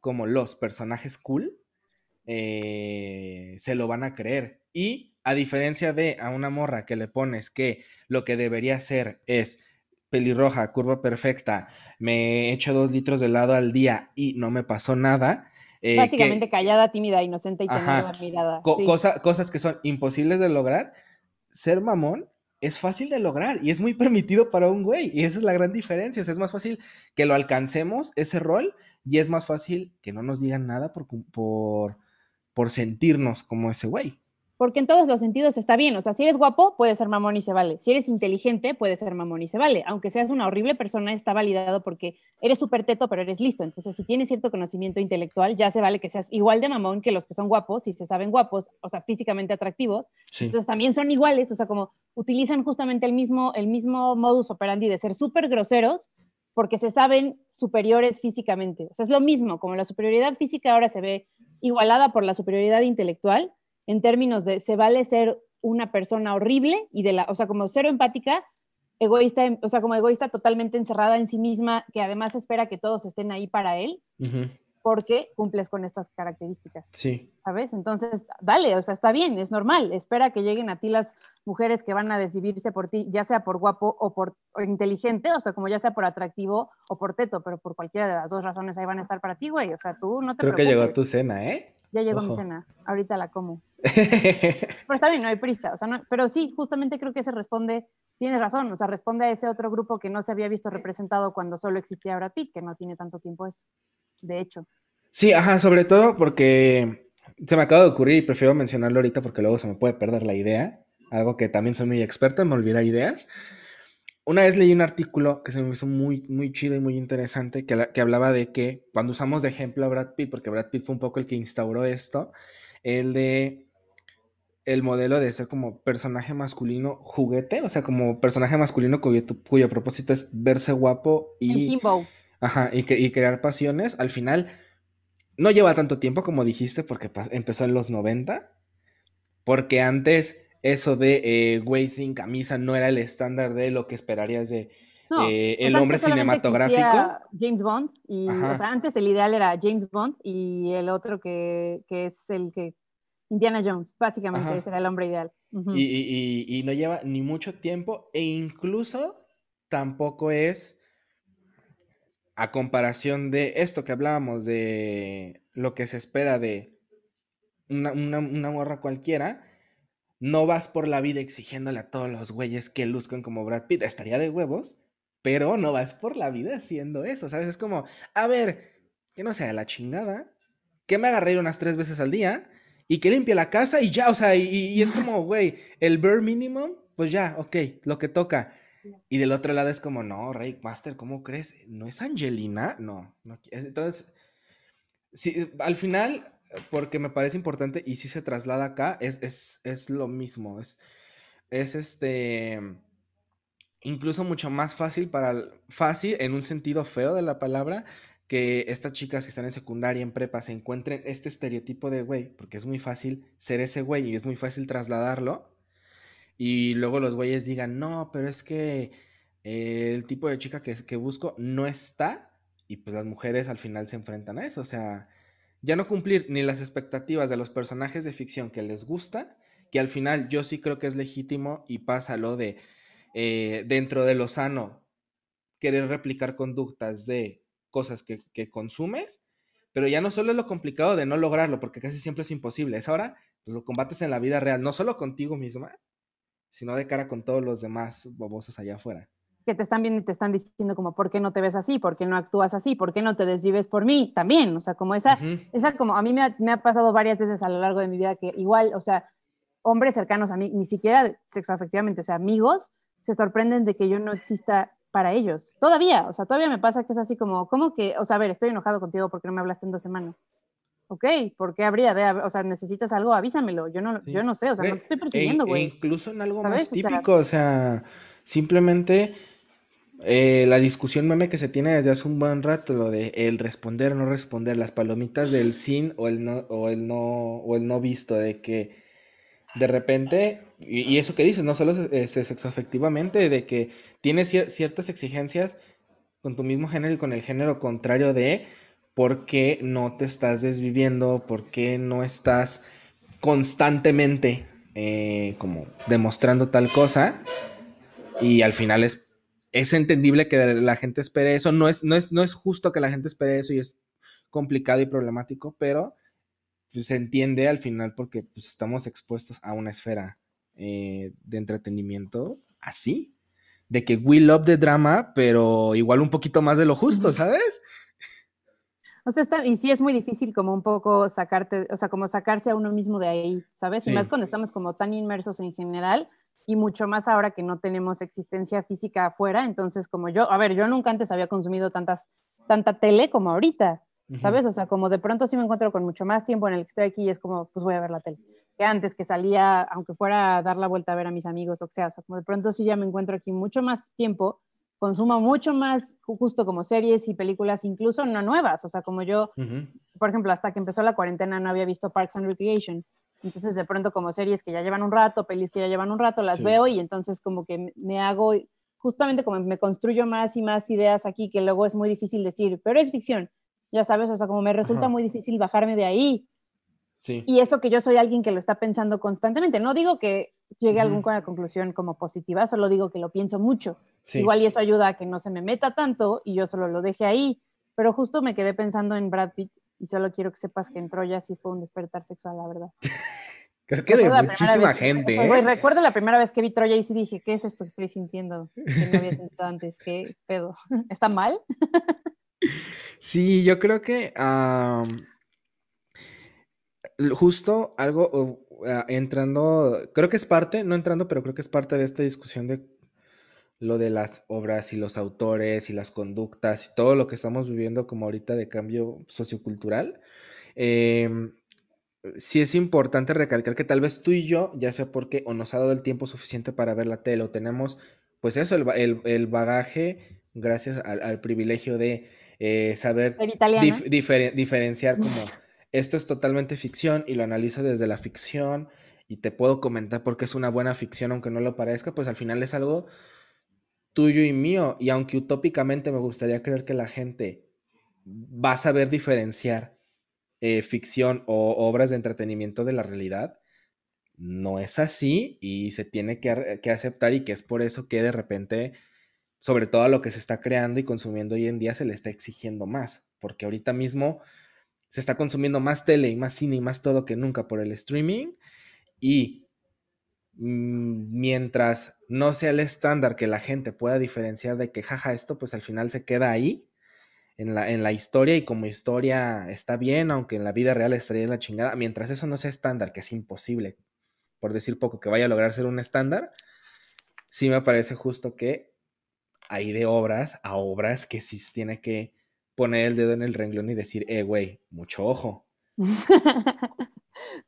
como los personajes cool, eh, se lo van a creer. Y a diferencia de a una morra que le pones que lo que debería ser es pelirroja, curva perfecta, me echo dos litros de helado al día y no me pasó nada, eh, Básicamente callada, tímida, inocente y tener mirada. cosas que son imposibles de lograr. Ser mamón es fácil de lograr y es muy permitido para un güey. Y esa es la gran diferencia. es más fácil que lo alcancemos, ese rol, y es más fácil que no nos digan nada por, por, por sentirnos como ese güey porque en todos los sentidos está bien. O sea, si eres guapo, puede ser mamón y se vale. Si eres inteligente, puede ser mamón y se vale. Aunque seas una horrible persona, está validado porque eres súper teto, pero eres listo. Entonces, si tienes cierto conocimiento intelectual, ya se vale que seas igual de mamón que los que son guapos y se saben guapos, o sea, físicamente atractivos. Entonces, también son iguales, o sea, como utilizan justamente el mismo, el mismo modus operandi de ser súper groseros porque se saben superiores físicamente. O sea, es lo mismo, como la superioridad física ahora se ve igualada por la superioridad intelectual en términos de se vale ser una persona horrible y de la, o sea, como cero empática, egoísta, o sea, como egoísta totalmente encerrada en sí misma, que además espera que todos estén ahí para él, porque cumples con estas características. Sí. ¿Sabes? Entonces, dale, o sea, está bien, es normal, espera que lleguen a ti las mujeres que van a desvivirse por ti, ya sea por guapo o por inteligente, o sea, como ya sea por atractivo o por teto, pero por cualquiera de las dos razones ahí van a estar para ti, güey, o sea, tú no te Creo que llegó tu cena, ¿eh? Ya llegó mi cena, ahorita la como. Pero está bien, no hay prisa. O sea, no, pero sí, justamente creo que se responde, tienes razón, o sea, responde a ese otro grupo que no se había visto representado cuando solo existía Brad Pitt, que no tiene tanto tiempo eso, de hecho. Sí, ajá, sobre todo porque se me acaba de ocurrir y prefiero mencionarlo ahorita porque luego se me puede perder la idea, algo que también soy muy experto en olvidar ideas. Una vez leí un artículo que se me hizo muy, muy chido y muy interesante, que, que hablaba de que cuando usamos de ejemplo a Brad Pitt, porque Brad Pitt fue un poco el que instauró esto, el de el modelo de ser como personaje masculino juguete, o sea, como personaje masculino cuyo, cuyo propósito es verse guapo y, ajá, y, que, y crear pasiones, al final no lleva tanto tiempo como dijiste porque empezó en los 90, porque antes eso de eh, güey sin camisa no era el estándar de lo que esperarías de eh, el hombre cinematográfico. James Bond, y o sea, antes el ideal era James Bond y el otro que, que es el que Indiana Jones, básicamente ese era el hombre ideal. y, y, y, no lleva ni mucho tiempo e incluso tampoco es a comparación de esto que hablábamos de lo que se espera de una, una, una morra cualquiera, no vas por la vida exigiéndole a todos los güeyes que luzcan como Brad Pitt. Estaría de huevos, pero no vas por la vida haciendo eso, ¿sabes? Es como, a ver, que no sea la chingada, que me haga reír unas tres veces al día y que limpie la casa y ya, o sea, y, es como, güey, el bare minimum, pues ya, ok, lo que toca. Y del otro lado es como, no, Ray Master, ¿cómo crees? ¿No es Angelina? No, no. Entonces, sí, al final, porque me parece importante y si se traslada acá, es, es, es lo mismo, es, es este, incluso mucho más fácil para, fácil en un sentido feo de la palabra, que estas chicas que están en secundaria, en prepa, se encuentren este estereotipo de güey, porque es muy fácil ser ese güey y es muy fácil trasladarlo. Y luego los güeyes digan, no, pero es que el tipo de chica que, que busco no está. Y pues las mujeres al final se enfrentan a eso. O sea, ya no cumplir ni las expectativas de los personajes de ficción que les gusta, que al final yo sí creo que es legítimo y pasa lo de eh, dentro de lo sano querer replicar conductas de cosas que, consumes, pero ya no solo es lo complicado de no lograrlo, porque casi siempre es imposible, es ahora pues, lo combates en la vida real, no solo contigo misma, sino de cara con todos los demás bobosos allá afuera. Que te están viendo y te están diciendo como, ¿por qué no te ves así? ¿Por qué no actúas así? ¿Por qué no te desvives por mí? También, o sea, como esa, esa como a mí me ha, me ha, pasado varias veces a lo largo de mi vida que igual, o sea, hombres cercanos a mí, ni siquiera sexoafectivamente, o sea, amigos, se sorprenden de que yo no exista para ellos. Todavía, o sea, todavía me pasa que es así como, ¿cómo que, o sea, a ver, estoy enojado contigo porque no me hablaste en dos semanas? Ok, ¿por qué habría de, o sea, necesitas algo? Avísamelo, yo no, yo no sé, o sea, no te estoy persiguiendo, güey. E incluso en algo más típico, o sea, simplemente eh, la discusión meme que se tiene desde hace un buen rato, lo de el responder o no responder, las palomitas del sin o el no, o el no, o el no visto, de que de repente, y, eso que dices, no solo este, sexoafectivamente, de que tienes ciertas exigencias con tu mismo género y con el género contrario de por qué no te estás desviviendo, por qué no estás constantemente eh, como demostrando tal cosa. Y al final es, es entendible que la gente espere eso. No es, no, es, no es justo que la gente espere eso y es complicado y problemático, pero pues, se entiende al final porque pues, estamos expuestos a una esfera eh, de entretenimiento así, de que we love the drama, pero igual un poquito más de lo justo, ¿sabes? O sea, está, y sí es muy difícil como un poco sacarte, o sea, como sacarse a uno mismo de ahí, ¿sabes? Y más cuando estamos como tan inmersos en general y mucho más ahora que no tenemos existencia física afuera, entonces como yo, a ver, yo nunca antes había consumido tantas, tanta tele como ahorita, ¿sabes? O sea, como de pronto sí me encuentro con mucho más tiempo en el que estoy aquí y es como, pues voy a ver la tele. Que antes que salía, aunque fuera a dar la vuelta a ver a mis amigos, lo que sea, o sea, como de pronto sí ya me encuentro aquí mucho más tiempo, consumo mucho más justo como series y películas, incluso no nuevas, o sea, como yo, por ejemplo, hasta que empezó la cuarentena no había visto Parks and Recreation, entonces de pronto como series que ya llevan un rato, pelis que ya llevan un rato, las veo y entonces como que me hago, justamente como me construyo más y más ideas aquí que luego es muy difícil decir, pero es ficción, ya sabes, o sea, como me resulta muy difícil bajarme de ahí. Sí. Y eso que yo soy alguien que lo está pensando constantemente. No digo que llegue a alguna conclusión como positiva, solo digo que lo pienso mucho. Igual y eso ayuda a que no se me meta tanto y yo solo lo deje ahí. Pero justo me quedé pensando en Brad Pitt y solo quiero que sepas que en Troya sí fue un despertar sexual, la verdad. Creo que de muchísima gente. ¿eh? recuerdo la primera vez que vi Troya y sí dije, ¿qué es esto que estoy sintiendo? Que no había sentido antes, ¿qué pedo? ¿Está mal? sí, yo creo que justo algo entrando, creo que es parte, no entrando, pero creo que es parte de esta discusión de lo de las obras y los autores y las conductas y todo lo que estamos viviendo como ahorita de cambio sociocultural. Eh, sí es importante recalcar que tal vez tú y yo, ya sea porque o nos ha dado el tiempo suficiente para ver la tele o tenemos, pues eso, el, bagaje gracias al, privilegio de eh, saber diferenciar como esto es totalmente ficción y lo analizo desde la ficción y te puedo comentar porque es una buena ficción aunque no lo parezca, pues al final es algo tuyo y mío. Y aunque utópicamente me gustaría creer que la gente va a saber diferenciar eh, ficción o obras de entretenimiento de la realidad, no es así y se tiene que, que, aceptar y que es por eso que de repente, sobre todo a lo que se está creando y consumiendo hoy en día, se le está exigiendo más, porque ahorita mismo se está consumiendo más tele y más cine y más todo que nunca por el streaming y mm, mientras no sea el estándar que la gente pueda diferenciar de que jaja esto pues al final se queda ahí en la, en la historia y como historia está bien, aunque en la vida real estaría la chingada, mientras eso no sea estándar, que es imposible, por decir poco, que vaya a lograr ser un estándar, sí me parece justo que hay de obras a obras que sí se tiene que poner el dedo en el renglón y decir, eh, güey, mucho ojo.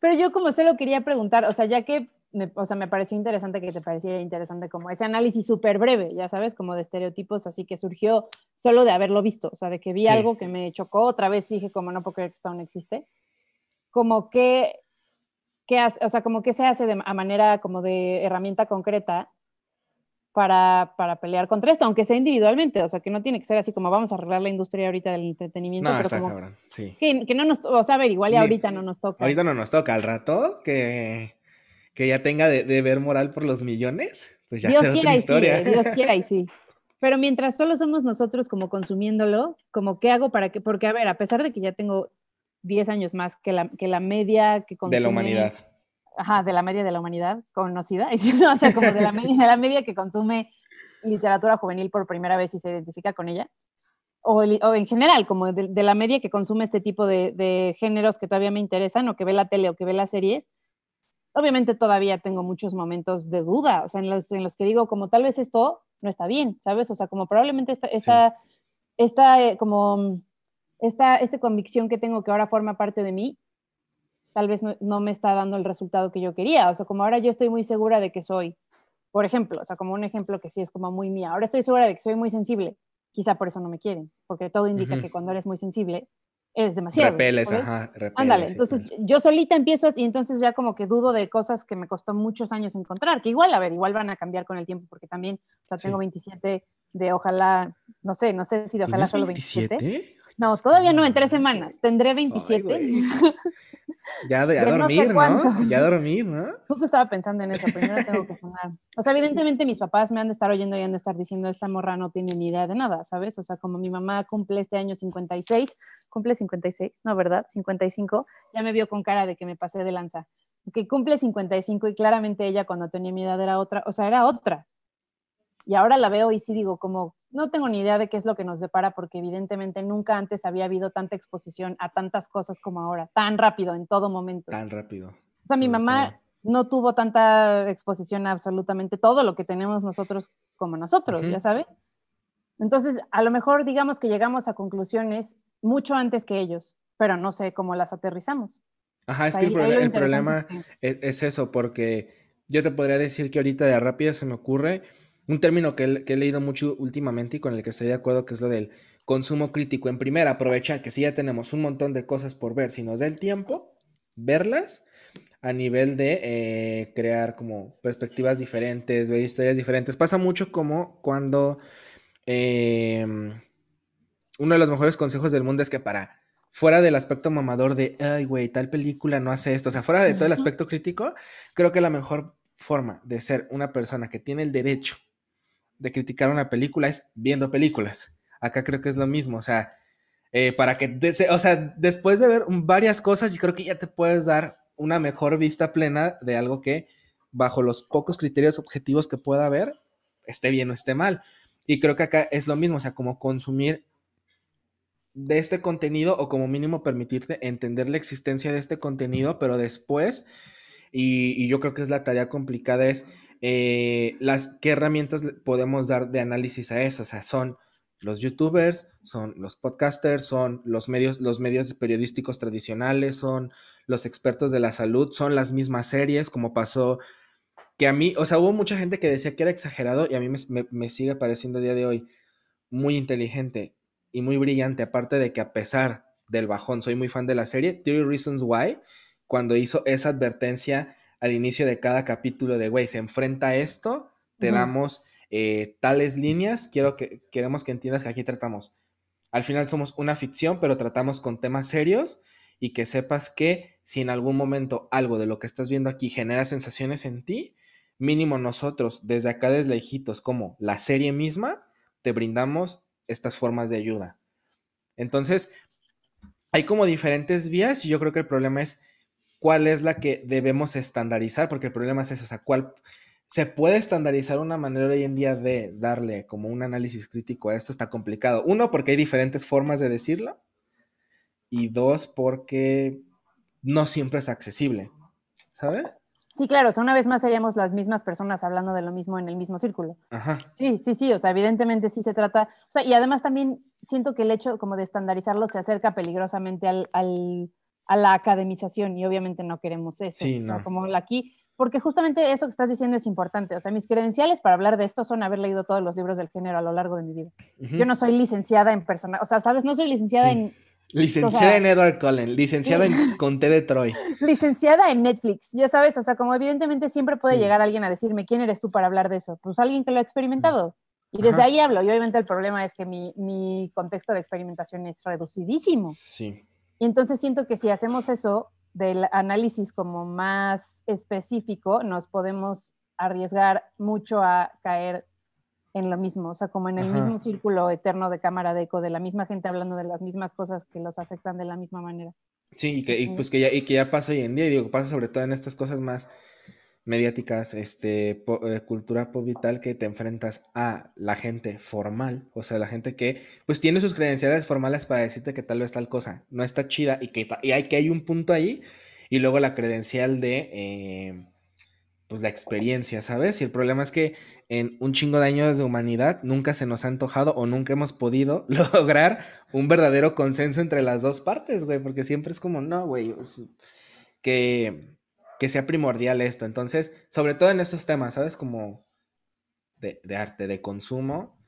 Pero yo como se lo quería preguntar, o sea, ya que me, o sea, me pareció interesante que te pareciera interesante como ese análisis súper breve, ya sabes, como de estereotipos, así que surgió solo de haberlo visto, o sea, de que vi algo que me chocó, otra vez dije, como no puedo creer que esto aún existe, como que, que hace, o sea, como que se hace de, a manera como de herramienta concreta para, para, pelear contra esto, aunque sea individualmente, o sea, que no tiene que ser así como vamos a arreglar la industria ahorita del entretenimiento, no, pero como, sí. que, que, no nos, o sea, a ver, igual y ahorita no nos toca. Ahorita no nos toca, al rato que que ya tenga de, ver moral por los millones, pues ya Dios sea otra historia. Sí, Dios quiera y sí. Pero mientras solo somos nosotros como consumiéndolo, como qué hago para que, porque a ver, a pesar de que ya tengo 10 años más que la, que la media que consume, De la humanidad. Ajá, de la media de la humanidad conocida, o sea, como de la, media, de la media que consume literatura juvenil por primera vez y se identifica con ella. O, o en general, como de, la media que consume este tipo de, de géneros que todavía me interesan, o que ve la tele o que ve las series, obviamente todavía tengo muchos momentos de duda, o sea, en los, en los que digo, como tal vez esto no está bien, ¿sabes? O sea, como probablemente esta, esta, esta eh, como, esta, esta convicción que tengo que ahora forma parte de mí, tal vez no, no, me está dando el resultado que yo quería, o sea, como ahora yo estoy muy segura de que soy, por ejemplo, o sea, como un ejemplo que sí es como muy mía, ahora estoy segura de que soy muy sensible, quizá por eso no me quieren, porque todo indica que cuando eres muy sensible, es demasiado. Repeles, ajá, repeles, Ándale, entonces yo solita empiezo y entonces ya como que dudo de cosas que me costó muchos años encontrar, que igual, a ver, igual van a cambiar con el tiempo, porque también, o sea, tengo 27 de ojalá, no sé, no sé si de ojalá solo 27. No, todavía no, en tres semanas. Tendré 27. ya, de, a dormir, ¿no? Ya dormir, ¿no? Justo estaba pensando en eso, primero tengo que sonar. O sea, evidentemente mis papás me han de estar oyendo y han de estar diciendo, esta morra no tiene ni idea de nada, ¿sabes? O sea, como mi mamá cumple este año 56, cumple 56, no, ¿verdad? 55, ya me vio con cara de que me pasé de lanza. Que cumple 55 y claramente ella cuando tenía mi edad era otra, o sea, era otra. Y ahora la veo y sí digo, como, no tengo ni idea de qué es lo que nos depara porque evidentemente nunca antes había habido tanta exposición a tantas cosas como ahora, tan rápido, en todo momento. Tan rápido. O sea, mi mamá no tuvo tanta exposición a absolutamente todo lo que tenemos nosotros como nosotros, ya sabe. Entonces, a lo mejor digamos que llegamos a conclusiones mucho antes que ellos, pero no sé cómo las aterrizamos. Ajá, es que el, problema es, es, eso, porque yo te podría decir que ahorita de rápida se me ocurre un término que, he leído mucho últimamente y con el que estoy de acuerdo, que es lo del consumo crítico. En primera, aprovechar que si ya tenemos un montón de cosas por ver, si nos da el tiempo, verlas a nivel de eh, crear como perspectivas diferentes, ver historias diferentes. Pasa mucho como cuando em, uno de los mejores consejos del mundo es que para fuera del aspecto mamador de, ay, güey, tal película no hace esto, o sea, fuera de todo el aspecto crítico, creo que la mejor forma de ser una persona que tiene el derecho de criticar una película es viendo películas. Acá creo que es lo mismo, o sea, eh, para que, o sea, después de ver varias cosas, yo creo que ya te puedes dar una mejor vista plena de algo que bajo los pocos criterios objetivos que pueda haber, esté bien o esté mal. Y creo que acá es lo mismo, o sea, como consumir de este contenido o como mínimo permitirte entender la existencia de este contenido, pero después, y, yo creo que es la tarea complicada, es eh, las, qué herramientas podemos dar de análisis a eso. O sea, son los youtubers, son los podcasters, son los medios, los medios periodísticos tradicionales, son los expertos de la salud, son las mismas series, como pasó que a mí, o sea, hubo mucha gente que decía que era exagerado y a mí me, me sigue pareciendo a día de hoy muy inteligente y muy brillante, aparte de que a pesar del bajón, soy muy fan de la serie, Theory Reasons Why, cuando hizo esa advertencia al inicio de cada capítulo de, güey, se enfrenta a esto, te damos eh, tales líneas, quiero que, queremos que entiendas que aquí tratamos, al final somos una ficción, pero tratamos con temas serios y que sepas que si en algún momento algo de lo que estás viendo aquí genera sensaciones en ti, mínimo nosotros, desde acá desde lejitos, como la serie misma, te brindamos estas formas de ayuda. Entonces, hay como diferentes vías y yo creo que el problema es cuál es la que debemos estandarizar, porque el problema es eso, o sea, cuál se puede estandarizar una manera hoy en día de darle como un análisis crítico a esto, está complicado. Uno, porque hay diferentes formas de decirlo, y dos, porque no siempre es accesible, ¿sabes? Sí, claro, o sea, una vez más seríamos las mismas personas hablando de lo mismo en el mismo círculo. Ajá. Sí, sí, sí, o sea, evidentemente sí se trata, o sea, y además también siento que el hecho como de estandarizarlo se acerca peligrosamente al, al, a la academización y obviamente no queremos eso. Sí, o sea, no. como aquí, porque justamente eso que estás diciendo es importante, o sea, mis credenciales para hablar de esto son haber leído todos los libros del género a lo largo de mi vida. Yo no soy licenciada en persona, o sea, ¿sabes? No soy licenciada en Licenciada en Edward Cullen, licenciada en Conté de Troy. Licenciada en Netflix, ya sabes, o sea, como evidentemente siempre puede llegar alguien a decirme, ¿quién eres tú para hablar de eso? Pues alguien que lo ha experimentado. Y desde ahí hablo, y obviamente el problema es que mi, mi, contexto de experimentación es reducidísimo. Sí. Y entonces siento que si hacemos eso del análisis como más específico, nos podemos arriesgar mucho a caer en lo mismo, o sea, como en el Ajá. mismo círculo eterno de cámara de eco, de la misma gente hablando de las mismas cosas que los afectan de la misma manera. Sí, y que, y pues que ya, y que ya pasa hoy en día, y digo, pasa sobre todo en estas cosas más mediáticas, este, eh, cultura pop vital, que te enfrentas a la gente formal, o sea, la gente que, pues, tiene sus credenciales formales para decirte que tal vez tal cosa no está chida y que, y hay, que hay un punto ahí, y luego la credencial de... Eh, pues la experiencia, ¿sabes? Y el problema es que en un chingo de años de humanidad nunca se nos ha antojado o nunca hemos podido lograr un verdadero consenso entre las dos partes, güey, porque siempre es como, no, güey, que, que sea primordial esto. Entonces, sobre todo en estos temas, ¿sabes? Como de, de arte, de consumo,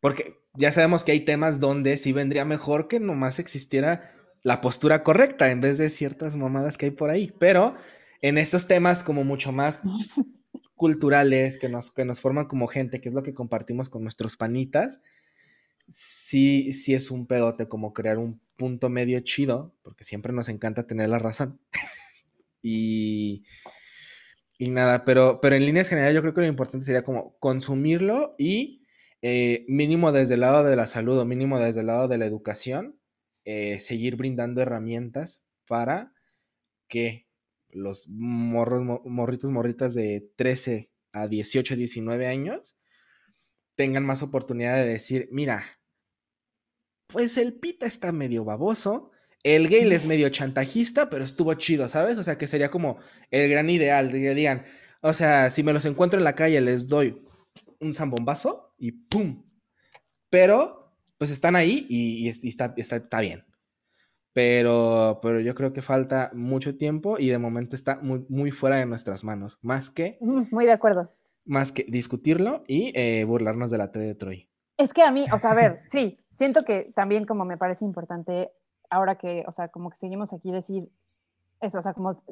porque ya sabemos que hay temas donde sí vendría mejor que nomás existiera la postura correcta en vez de ciertas mamadas que hay por ahí, pero en estos temas como mucho más culturales, que nos, que nos forman como gente, que es lo que compartimos con nuestros panitas, sí, sí es un pedote como crear un punto medio chido, porque siempre nos encanta tener la razón. y, y nada, pero, pero en líneas generales yo creo que lo importante sería como consumirlo y eh, mínimo desde el lado de la salud o mínimo desde el lado de la educación, eh, seguir brindando herramientas para que los morros, morritos, morritas de 13 a 18, 19 años tengan más oportunidad de decir, mira, pues el pita está medio baboso, el gay es medio chantajista, pero estuvo chido, ¿sabes? O sea, que sería como el gran ideal de que digan, o sea, si me los encuentro en la calle les doy un zambombazo y ¡pum! Pero, pues están ahí y, y, está, está, está bien, pero, pero yo creo que falta mucho tiempo y de momento está muy, muy fuera de nuestras manos, más que... Muy de acuerdo. Más que discutirlo y eh, burlarnos de la T de Troy. Es que a mí, o sea, a ver, sí, siento que también como me parece importante, ahora que, o sea, como que seguimos aquí decir eso, o sea, como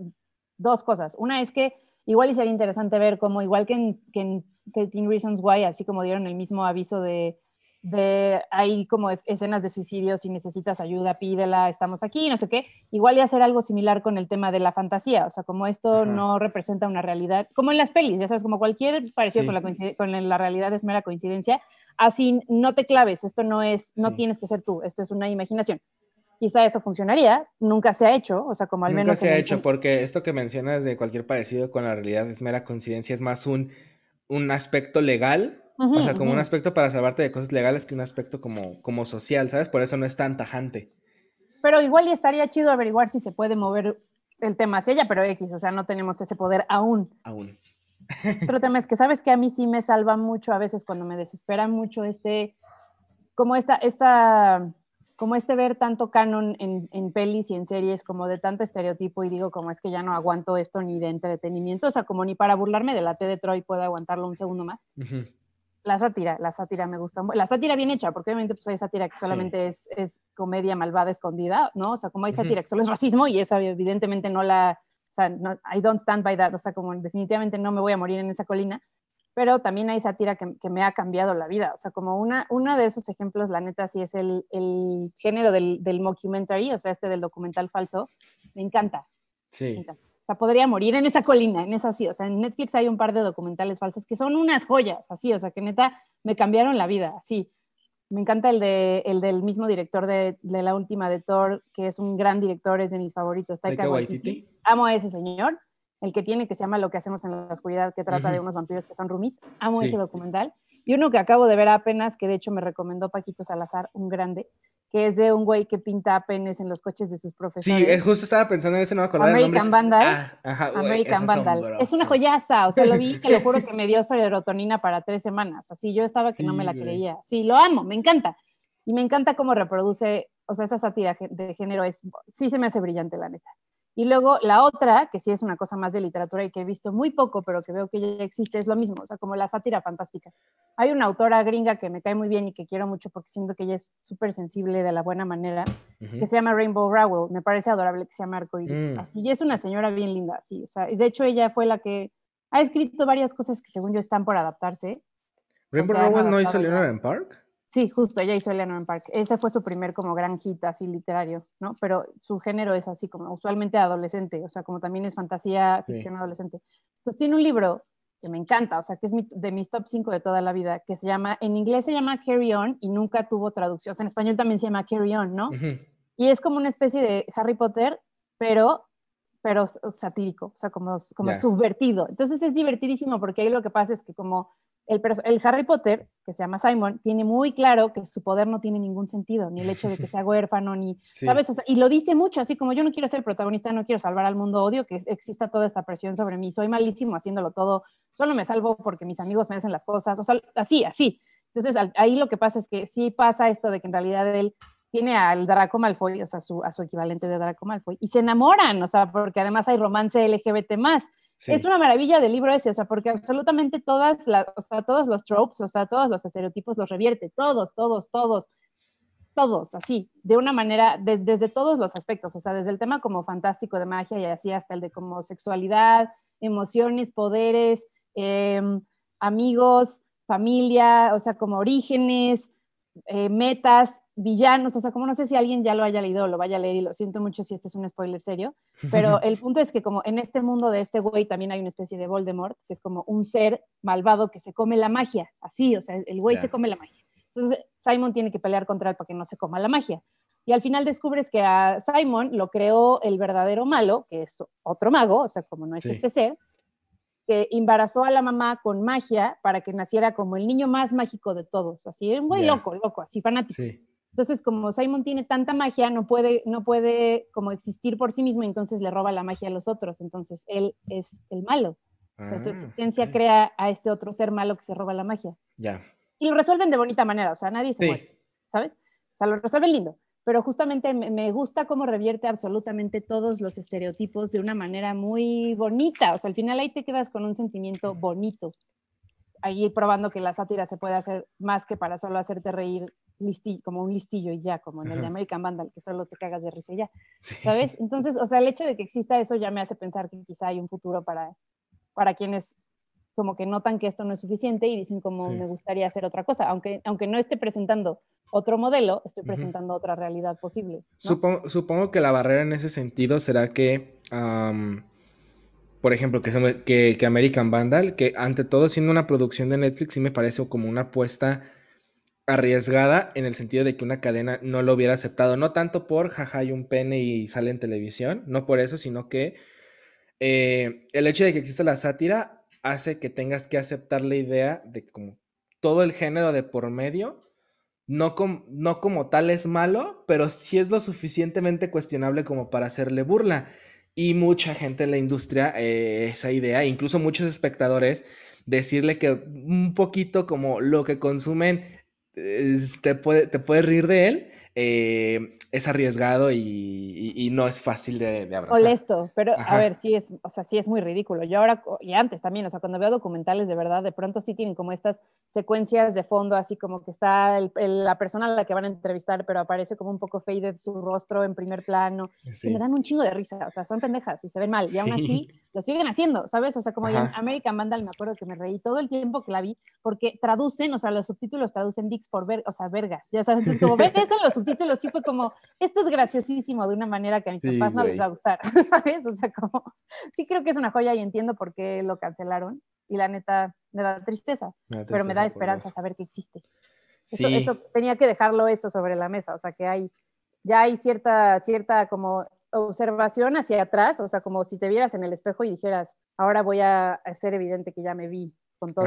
dos cosas. Una es que igual y sería interesante ver como, igual que en, que en 13 Reasons Why, así como dieron el mismo aviso de de hay como escenas de suicidio, si necesitas ayuda, pídela, estamos aquí, no sé qué. Igual y hacer algo similar con el tema de la fantasía, o sea, como esto no representa una realidad, como en las pelis, ya sabes, como cualquier parecido sí. con, la con la realidad es mera coincidencia, así no te claves, esto no es, no sí. tienes que ser tú, esto es una imaginación. Quizá eso funcionaría, nunca se ha hecho, o sea, como al Nunca menos... se en ha hecho porque esto que mencionas de cualquier parecido con la realidad es mera coincidencia, es más un, un aspecto legal, o sea, como un aspecto para salvarte de cosas legales que un aspecto como, como social, ¿sabes? Por eso no es tan tajante Pero igual y estaría chido averiguar si se puede mover el tema hacia ella, pero X, o sea, no tenemos ese poder aún. aún. Otro tema es que sabes que a mí sí me salva mucho a veces cuando me desespera mucho este, como esta, esta, como este ver tanto canon en, en pelis y en series, como de tanto estereotipo y digo como es que ya no aguanto esto ni de entretenimiento, o sea, como ni para burlarme de la T de Troy puedo aguantarlo un segundo más. La sátira, la sátira me gusta. La sátira bien hecha, porque obviamente pues hay sátira que Sí. solamente es, es comedia malvada escondida, ¿no? O sea, como hay sátira que solo es racismo y esa evidentemente no la, o sea, no, I don't stand by that, o sea, como definitivamente no me voy a morir en esa colina, pero también hay sátira que, que me ha cambiado la vida, o sea, como una, una de esos ejemplos, la neta, sí es el, el género del, del mockumentary, o sea, este del documental falso, me encanta, me Sí. encanta. O sea, podría morir en esa colina, en esa sí. O sea, en Netflix hay un par de documentales falsos que son unas joyas, así. O sea, que neta me cambiaron la vida, así. Me encanta el, de, el del mismo director de, de la última de Thor, que es un gran director, es de mis favoritos, Taika. Waititi. Amo a ese señor, el que tiene que se llama Lo que hacemos en la oscuridad, que trata de unos vampiros que son roomies. Amo Sí. ese documental. Y uno que acabo de ver apenas, que de hecho me recomendó Paquito Salazar, un grande, que es de un güey que pinta penes en los coches de sus profesores. Sí, es justo estaba pensando en ese, no me acordaba del nombre. American Vandal. Ah, ajá, güey, American Vandal. Es una joyaza, o sea, lo vi, que lo juro que me dio serotonina para tres semanas. Así yo estaba que no me la güey. creía. Sí, lo amo, me encanta. Y me encanta cómo reproduce, o sea, esa sátira de género es, sí se me hace brillante, la neta. Y luego la otra, que sí es una cosa más de literatura y que he visto muy poco, pero que veo que ya existe, es lo mismo, o sea, como la sátira fantástica. Hay una autora gringa que me cae muy bien y que quiero mucho porque siento que ella es súper sensible de la buena manera, que se llama Rainbow Rowell. Me parece adorable que se llama Arcoiris. Mm. Así, y es una señora bien linda, así. O sea, y de hecho ella fue la que ha escrito varias cosas que según yo están por adaptarse. Rainbow sea, han Rowell no hizo. Leonard en Park. Sí, justo, ella hizo Eleanor Park. Ese fue su primer como gran hit así literario, ¿no? Pero su género es así como usualmente adolescente, o sea, como también es fantasía, Sí. ficción adolescente. Entonces tiene un libro que me encanta, o sea, que es mi- de mis top 5 de toda la vida, que se llama, en inglés se llama Carry On y nunca tuvo traducción, o sea, en español también se llama Carry On, ¿no? Y es como una especie de Harry Potter, pero, pero satírico, o sea, como, como subvertido. Entonces es divertidísimo porque ahí lo que pasa es que como el, el Harry Potter, que se llama Simon, tiene muy claro que su poder no tiene ningún sentido, ni el hecho de que sea huérfano, ni, Sí. ¿sabes? O sea, y lo dice mucho, así como yo no quiero ser protagonista, no quiero salvar al mundo, odio que exista toda esta presión sobre mí, soy malísimo haciéndolo todo, solo me salvo porque mis amigos me hacen las cosas, o sea, así, así. Entonces al- ahí lo que pasa es que sí pasa esto de que en realidad él tiene al Draco Malfoy, o sea, su, a su equivalente de Draco Malfoy, y se enamoran, o sea, porque además hay romance LGBT más. Es una maravilla del libro ese, o sea, porque absolutamente todas las, todos los tropes, o sea, todos los estereotipos los revierte, todos, todos, todos, todos, así, de una manera, de- desde todos los aspectos, o sea, desde el tema como fantástico de magia y así hasta el de como sexualidad, emociones, poderes, em, amigos, familia, o sea, como orígenes, eh, metas, villanos, o sea, como no sé si alguien ya lo haya leído o lo vaya a leer y lo siento mucho si este es un spoiler serio, pero el punto es que como en este mundo de este güey también hay una especie de Voldemort, que es como un ser malvado que se come la magia, así, o sea, el güey se come la magia. Entonces Simon tiene que pelear contra él para que no se coma la magia. Y al final descubres que a Simon lo creó el verdadero malo, que es otro mago, o sea, como no es Sí. este ser, que embarazó a la mamá con magia para que naciera como el niño más mágico de todos, así, un güey Ya. loco, loco, así fanático. Sí. Entonces, como Simon tiene tanta magia, no puede, no puede como existir por sí mismo, entonces le roba la magia a los otros. Entonces, él es el malo. O sea, su Ah, existencia crea a este otro ser malo que se roba la magia. Ya. Y lo resuelven de bonita manera, o sea, nadie se Sí. muere, ¿sabes? O sea, lo resuelven lindo. Pero justamente me, gusta cómo revierte absolutamente todos los estereotipos de una manera muy bonita. O sea, al final ahí te quedas con un sentimiento bonito. Ahí probando que la sátira se puede hacer más que para solo hacerte reír listi- como un listillo y ya, como en el de. American Vandal, que solo te cagas de risa y ya. Sí. ¿sabes? Entonces, o sea, el hecho de que exista eso ya me hace pensar que quizá hay un futuro para, para quienes como que notan que esto no es suficiente y dicen como Sí. me gustaría hacer otra cosa, aunque, aunque no esté presentando otro modelo, estoy presentando otra realidad posible. ¿no? Supongo, supongo que la barrera en ese sentido será que, por ejemplo, que, se- que, que American Vandal, que ante todo siendo una producción de Netflix, sí me parece como una apuesta arriesgada en el sentido de que una cadena no lo hubiera aceptado, no tanto por jaja y un pene y sale en televisión, no por eso, sino que eh, el hecho de que exista la sátira hace que tengas que aceptar la idea de como todo el género de por medio, no, no como tal es malo, pero sí es lo suficientemente cuestionable como para hacerle burla. Y mucha gente en la industria, eh, esa idea, incluso muchos espectadores, decirle que un poquito como lo que consumen te, puede, te reír de él, eh, es arriesgado y, no es fácil de, de abrazar. Molesto, pero a ver, sí es, o sea, sí es muy ridículo. Yo ahora, y antes también, o sea, cuando veo documentales de verdad, de pronto sí tienen como estas secuencias de fondo, así como que está la persona a la que van a entrevistar, pero aparece como un poco faded su rostro en primer plano, y me dan un chingo de risa, o sea, son pendejas y se ven mal, y aún así lo siguen haciendo, ¿sabes? O sea, como en American Vandal me acuerdo que me reí todo el tiempo que la vi, porque traducen, o sea, los subtítulos traducen dicks por ver, o sea, vergas, ya sabes, es como, ven eso en los subtítulos, sí fue como, esto es graciosísimo de una manera que a mis papás no les va a gustar, ¿sabes? O sea, como, sí creo que es una joya y entiendo por qué lo cancelaron, y la neta me da tristeza, pero me da esperanza saber que existe. Eso, eso, tenía que dejarlo eso sobre la mesa, o sea, que hay, ya hay cierta, cierta como observación hacia atrás, o sea, como si te vieras en el espejo y dijeras, ahora voy a hacer evidente que ya me vi con todo.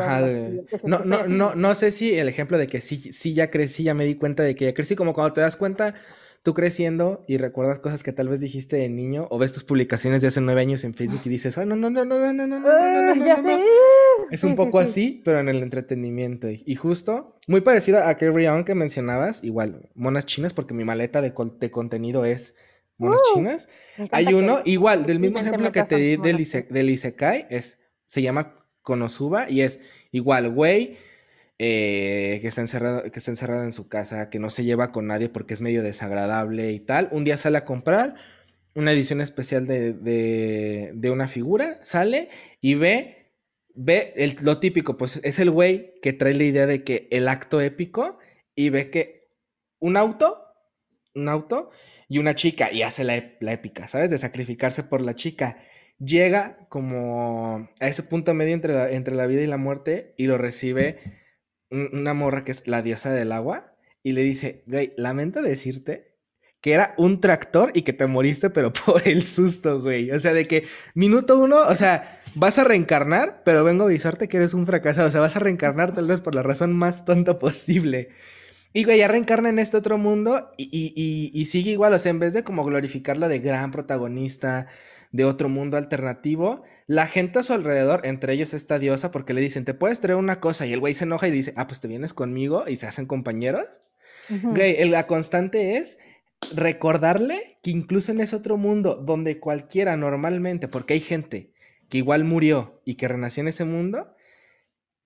no, no, no, no sé si el ejemplo de que sí, sí ya crecí, ya me di cuenta de que ya crecí, como cuando te das cuenta tú creciendo y recuerdas cosas que tal vez dijiste de niño o ves tus publicaciones de hace nueve años en Facebook y dices, ah, no, no, no, no, no, no, no, no, no, ya sé. Es un poco así, pero en el entretenimiento. Y justo, muy parecido a Carry On que mencionabas, igual, monas chinas, porque mi maleta de, de contenido es monas chinas. Hay uno, igual, del mismo ejemplo que te di del, del Isekai, es, se llama Konosuba y es igual, güey eh, que, está encerrado, que está encerrado en su casa, que no se lleva con nadie porque es medio desagradable y tal. Un día sale a comprar una edición especial de, una figura, sale y ve, ve lo típico, pues es el güey que trae la idea de que el acto épico y ve que un auto, un auto y una chica y hace la, épica, ¿sabes? De sacrificarse por la chica. Llega como a ese punto medio entre la, entre la vida y la muerte y lo recibe una morra que es la diosa del agua y le dice, güey, lamento decirte que era un tractor y que te moriste, pero por el susto, güey. O sea, de que minuto uno, o sea, vas a reencarnar, pero vengo a avisarte que eres un fracasado. O sea, vas a reencarnar tal vez por la razón más tonta posible. Y güey, ya reencarna en este otro mundo y, y, y, sigue igual, o sea, en vez de como glorificarla de gran protagonista, de otro mundo alternativo, la gente a su alrededor, entre ellos esta diosa, porque le dicen, te puedes traer una cosa, y el güey se enoja y dice, ah, pues te vienes conmigo, y se hacen compañeros. Güey, la constante es recordarle que incluso en ese otro mundo, donde cualquiera normalmente, porque hay gente que igual murió y que renació en ese mundo,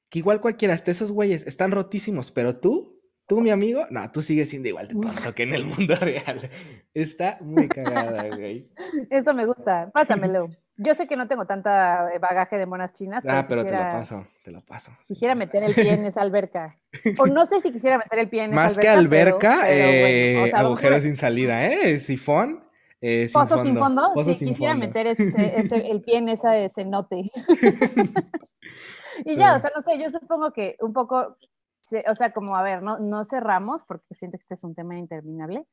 que igual cualquiera, hasta esos güeyes están rotísimos, pero tú tú, mi amigo, no, tú sigues siendo igual de tonto que en el mundo real. Está muy cagada, güey. Eso me gusta. Pásamelo. Yo sé que no tengo tanta eh, bagaje de monas chinas. Ah, pero te lo paso, te lo paso. Quisiera meter el pie en esa alberca. O no sé si quisiera meter el pie en esa Más alberca. Más que alberca, eh, agujero sin salida, ¿eh? Sifón. Eh, sin Pozo sin fondo. sí, quisiera meter el pie en esa cenote. y ya, o sea, no sé, yo supongo que un poco o sea, como a ver, no, no cerramos porque siento que este es un tema interminable,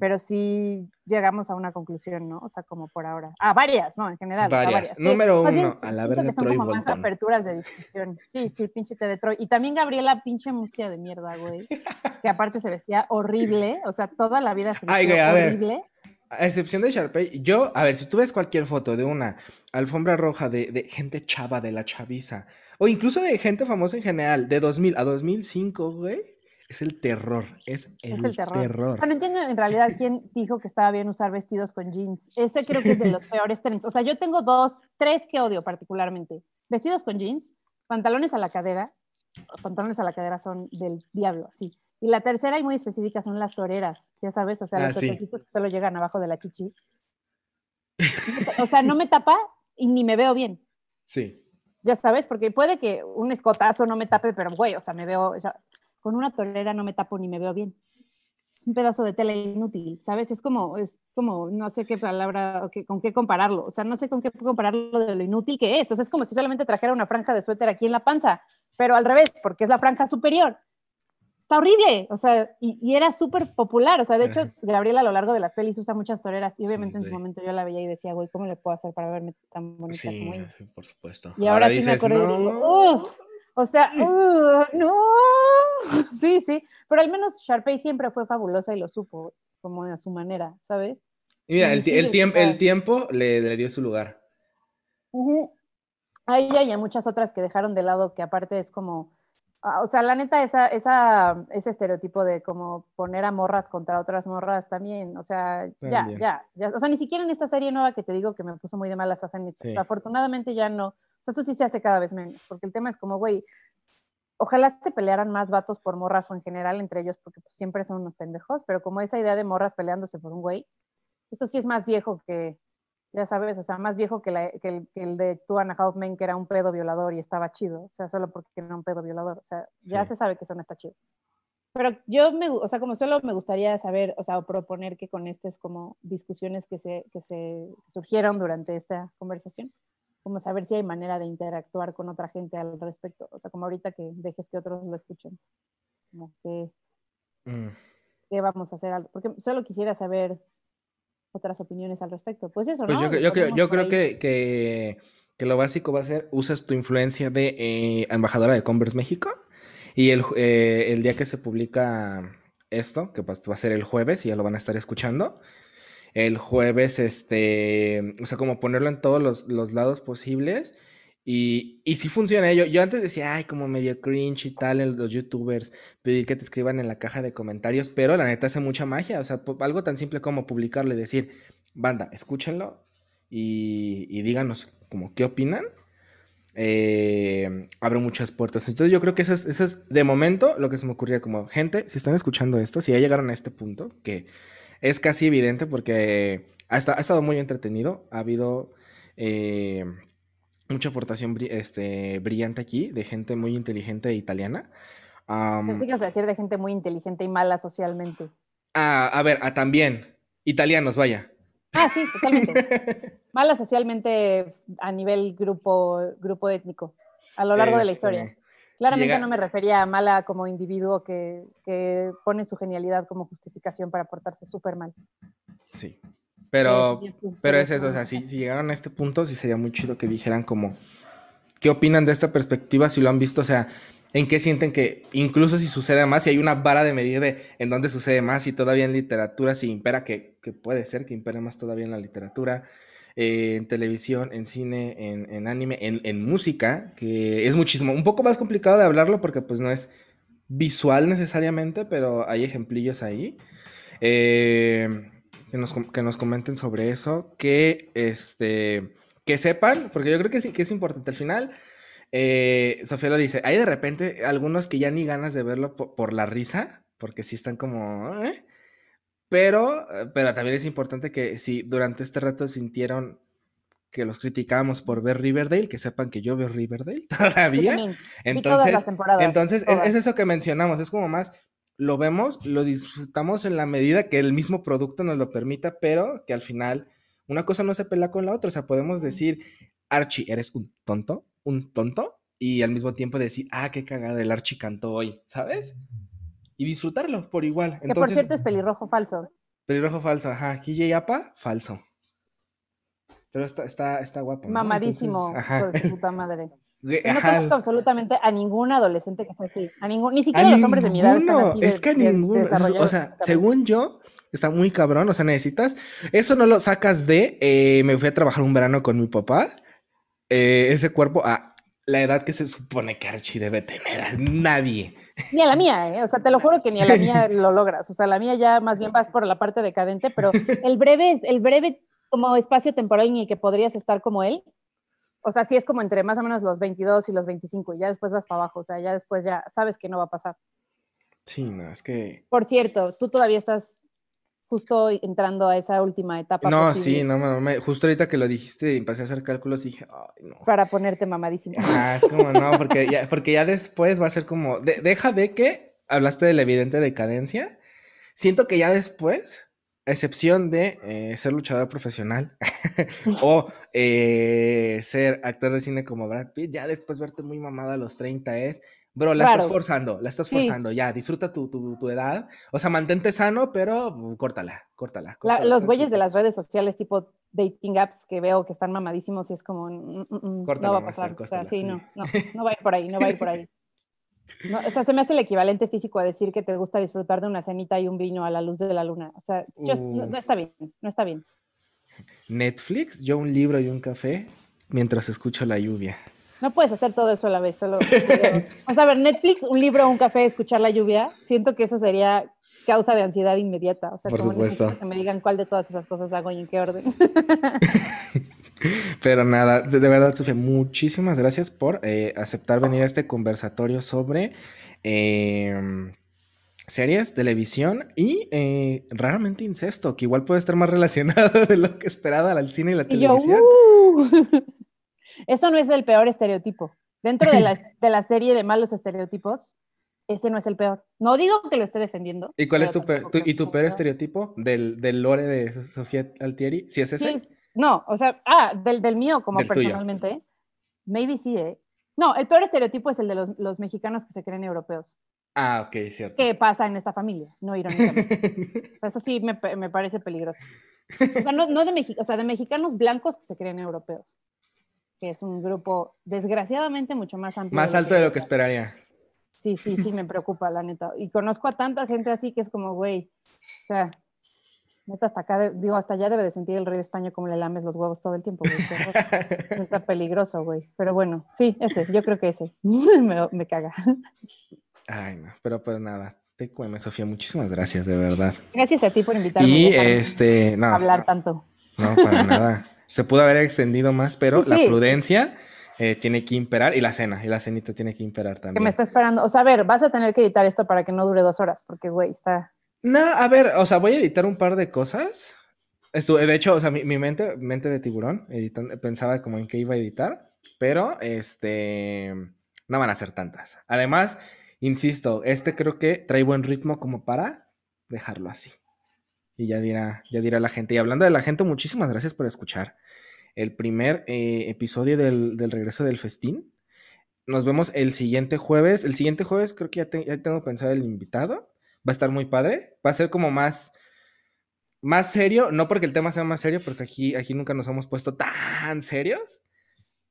pero sí llegamos a una conclusión, ¿no? O sea, como por ahora. Ah, varias, ¿no? En general. Varias. Número uno, a la verdad. son como más aperturas de discusión. Sí, sí, pinche de Troy. Y también Gabriela, pinche mustia de mierda, güey. Que aparte se vestía horrible, o sea, toda la vida se vestía horrible. A excepción de Sharpay, yo, a ver, si tú ves cualquier foto de una alfombra roja de, de gente chava, de la chaviza, o incluso de gente famosa en general, de 2000 a 2005, güey. Es el terror, es el, terror. no entiendo en realidad quién dijo que estaba bien usar vestidos con jeans. Ese creo que es de los peores trends. O sea, yo tengo dos, tres que odio particularmente. Vestidos con jeans, pantalones a la cadera. pantalones a la cadera son del diablo, sí. Y la tercera y muy específica son las toreras, ya sabes, o sea, los ah, que solo llegan abajo de la chichi. o sea, no me tapa y ni me veo bien. Sí ya sabes, porque puede que un escotazo no me tape, pero güey, o sea, me veo, con una torera no me tapo ni me veo bien. Es un pedazo de tela inútil, ¿sabes? Es como, es como, no sé qué palabra, con qué compararlo, o sea, no sé con qué compararlo de lo inútil que es, o sea, es como si solamente trajera una franja de suéter aquí en la panza, pero al revés, porque es la franja superior. Está horrible, o sea, y, era súper popular, o sea, de hecho, Gabriela a lo largo de las pelis usa muchas toreras y obviamente en su momento yo la veía y decía, güey, ¿cómo le puedo hacer para verme tan bonita como ella? Sí, por supuesto. Y ahora, sí me acuerdo no. digo, o sea, no, sí, sí, pero al menos Sharpay siempre fue fabulosa y lo supo, como a su manera, ¿sabes? mira, el, el, tiempo le, dio su lugar. A ella y a muchas otras que dejaron de lado, que aparte es como o sea, la neta, esa, esa, ese estereotipo de como poner a morras contra otras morras también, o sea, ya, ya, ya, o sea, ni siquiera en esta serie nueva que te digo que me puso muy de malas hacen eso. O sea, afortunadamente ya no, o sea, eso sí se hace cada vez menos, porque el tema es como, güey, ojalá se pelearan más vatos por morras o en general entre ellos, porque pues, siempre son unos pendejos, pero como esa idea de morras peleándose por un güey, eso sí es más viejo que, ya sabes, o sea, más viejo que, el, de Two and a Half Men, que era un pedo violador y estaba chido, o sea, solo porque era un pedo violador, o sea, ya se sabe que eso no está chido. Pero yo, me, o sea, como solo me gustaría saber, o sea, o proponer que con estas como discusiones que se, que se surgieron durante esta conversación, como saber si hay manera de interactuar con otra gente al respecto, o sea, como ahorita que dejes que otros lo escuchen, como que, mm. ¿qué vamos a hacer? Porque solo quisiera saber otras opiniones al respecto. Pues eso, pues ¿no? Yo, yo, creo que, que, lo básico va a ser, usas tu influencia de eh, embajadora de Converse México y el, eh, el, día que se publica esto, que va a ser el jueves y ya lo van a estar escuchando, el jueves, este, o sea, como ponerlo en todos los, los lados posibles y, y sí funciona. Yo, yo antes decía, ay, como medio cringe y tal los youtubers, pedir que te escriban en la caja de comentarios, pero la neta hace mucha magia. O sea, algo tan simple como publicarle, decir, banda, escúchenlo y, díganos como qué opinan. Eh, muchas puertas. Entonces yo creo que eso es, eso es de momento lo que se me ocurría como gente, si están escuchando esto, si ya llegaron a este punto, que es casi evidente porque ha, estado, ha estado muy entretenido, ha habido... Eh, mucha aportación este, brillante aquí, de gente muy inteligente italiana. Um, Pensé que decir de gente muy inteligente y mala socialmente. Ah, a ver, ah, también. Italianos, vaya. Ah, sí, totalmente. mala socialmente a nivel grupo, grupo étnico, a lo largo de la historia. Este, Claramente no me refería a mala como individuo que, que pone su genialidad como justificación para portarse súper mal. Sí. Pero, pero es eso, o sea, si, llegaron a este punto, sí sería muy chido que dijeran como, ¿qué opinan de esta perspectiva? Si lo han visto, o sea, ¿en qué sienten que, incluso si sucede más, si hay una vara de medida de en dónde sucede más, y todavía en literatura, si impera, que, que puede ser que impere más todavía en la literatura, eh, en televisión, en cine, en, en anime, en, en, música, que es muchísimo, un poco más complicado de hablarlo porque pues no es visual necesariamente, pero hay ejemplillos ahí. Eh, que nos, que nos comenten sobre eso, que, este, que sepan, porque yo creo que sí, que es importante. Al final, eh, Sofía lo dice, hay de repente algunos que ya ni ganas de verlo por, la risa, porque sí están como... ¿eh? Pero, pero también es importante que si durante este rato sintieron que los criticamos por ver Riverdale, que sepan que yo veo Riverdale todavía. Entonces, entonces es, eso que mencionamos, es como más lo vemos, lo disfrutamos en la medida que el mismo producto nos lo permita, pero que al final una cosa no se pelea con la otra. O sea, podemos decir, Archie, eres un tonto, un tonto, y al mismo tiempo decir, ah, qué cagada, el Archie cantó hoy, ¿sabes? Y disfrutarlo por igual. que por cierto es pelirrojo falso. Pelirrojo falso, ajá. KJ Apa, falso. Pero está, está, está guapo. Mamadísimo, por su puta madre. No conozco absolutamente a ningún adolescente que esté así. A ningún, ni siquiera los hombres de mi edad están así. es que a ninguno. o sea, según yo, está muy cabrón. O sea, necesitas. Eso no lo sacas de. Eh, me fui a trabajar un verano con mi papá. Eh, ese cuerpo a la edad que se supone que Archie debe tener. nadie. Ni a la mía, ¿eh? O sea, te lo juro que ni a la mía lo logras. O sea, la mía ya más bien vas por la parte decadente, pero el breve, el breve como espacio temporal en el que podrías estar como él, o sea, sí es como entre más o menos los 22 y los 25 y ya después vas para abajo, o sea, ya después ya sabes que no va a pasar. Sí, no, es que... Por cierto, tú todavía estás justo entrando a esa última etapa. No, sí, no, me, justo ahorita que lo dijiste y empecé a hacer cálculos y dije, ay, no. Para ponerte mamadísimo. Ah, es como, no, porque ya, porque ya después va a ser como, deja de que hablaste de la evidente decadencia, siento que ya después excepción de eh, ser luchador profesional o eh, ser actor de cine como Brad Pitt, ya después verte muy mamado a los 30 es Bro, la estás forzando, la estás forzando, ya, disfruta tu, tu, edad. O sea, mantente sano, pero córtala, córtala. los güeyes de las redes sociales, tipo dating apps, que veo que están mamadísimos y es como, mm, mm, mm, no va a pasar. o sea, sí, no, no, no va a ir por ahí, no va a ir por ahí. No, o sea, se me hace el equivalente físico a decir que te gusta disfrutar de una cenita y un vino a la luz de la luna. O sea, no, no, está bien, no está bien. Netflix, yo un libro y un café mientras escucho la lluvia. No puedes hacer todo eso a la vez, solo. Vamos a ver, Netflix, un libro, un café, escuchar la lluvia. Siento que eso sería causa de ansiedad inmediata. O sea, Por supuesto. que me digan cuál de todas esas cosas hago y en qué orden. Pero nada, de, verdad, Sofía, muchísimas gracias por eh, aceptar venir a este conversatorio sobre em, series, televisión y eh, raramente incesto, que igual puede estar más relacionado de lo que esperaba al cine y la televisión. Uh. Eso no es el peor estereotipo. Dentro de la, serie de malos estereotipos, ese no es el peor. No digo que lo esté defendiendo. ¿Y cuál es tu, y tu peor estereotipo del, del, lore de Sofía Altieri? ¿Si es ese? No, o sea, ah, del, del mío como personalmente. Maybe sí, ¿eh? No, el peor estereotipo es el de los, los, mexicanos que se creen europeos. Ah, ok, cierto. ¿Qué pasa en esta familia? No irónicamente. o sea, eso sí me, me parece peligroso. O sea, no, no de, o sea, de mexicanos blancos que se creen europeos que es un grupo desgraciadamente mucho más amplio. Más alto de lo que esperaría. Sí, sí, sí, me preocupa, la neta. Y conozco a tanta gente así que es como, güey, o sea, hasta acá, digo, hasta allá debe de sentir el rey de España como le lames los huevos todo el tiempo, güey. Está peligroso, güey. Pero bueno, sí, ese, yo creo que ese. me, me caga. Ay, no, pero pues nada. Te cueme, Sofía, muchísimas gracias, de verdad. Gracias a ti por invitarme. Y este, no. hablar tanto. No, para nada. Se pudo haber extendido más, pero la prudencia eh, tiene que imperar y la cena, y la cenita tiene que imperar también. Que me está esperando. O sea, a ver, vas a tener que editar esto para que no dure dos horas, porque, güey, está. No, a ver, o sea, voy a editar un par de cosas. Estuve, de hecho, o sea, mi, mente, mente de tiburón, pensaba como en qué iba a editar, pero este, no van a ser tantas. Además, insisto, este creo que trae buen ritmo como para dejarlo así. Y ya dirá, ya dirá la gente. Y hablando de la gente, muchísimas gracias por escuchar el primer eh, episodio del, regreso del festín. Nos vemos el siguiente jueves. El siguiente jueves creo que ya, tengo pensado el invitado. Va a estar muy padre. Va a ser como más, más serio. No porque el tema sea más serio, porque aquí, aquí nunca nos hemos puesto tan serios.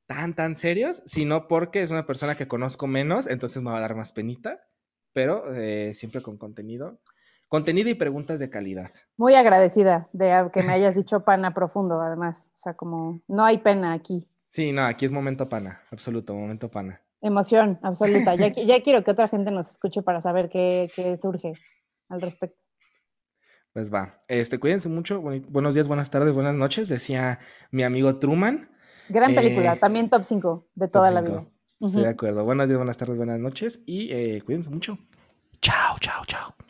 Tan, tan serios. Sino porque es una persona que conozco menos. Entonces me va a dar más penita. Pero eh, siempre con contenido contenido y preguntas de calidad. Muy agradecida de que me hayas dicho pana profundo, además. O sea, como no hay pena aquí. Sí, no, aquí es momento pana, absoluto, momento pana. Emoción, absoluta. Ya, ya quiero que otra gente nos escuche para saber qué, qué surge al respecto. Pues va. Este, cuídense mucho. Buenos días, buenas tardes, buenas noches, decía mi amigo Truman. Gran película, eh, también top 5 de toda la vida. Estoy de acuerdo. Buenos días, buenas tardes, buenas noches y eh, cuídense mucho. Chao, chao, chao.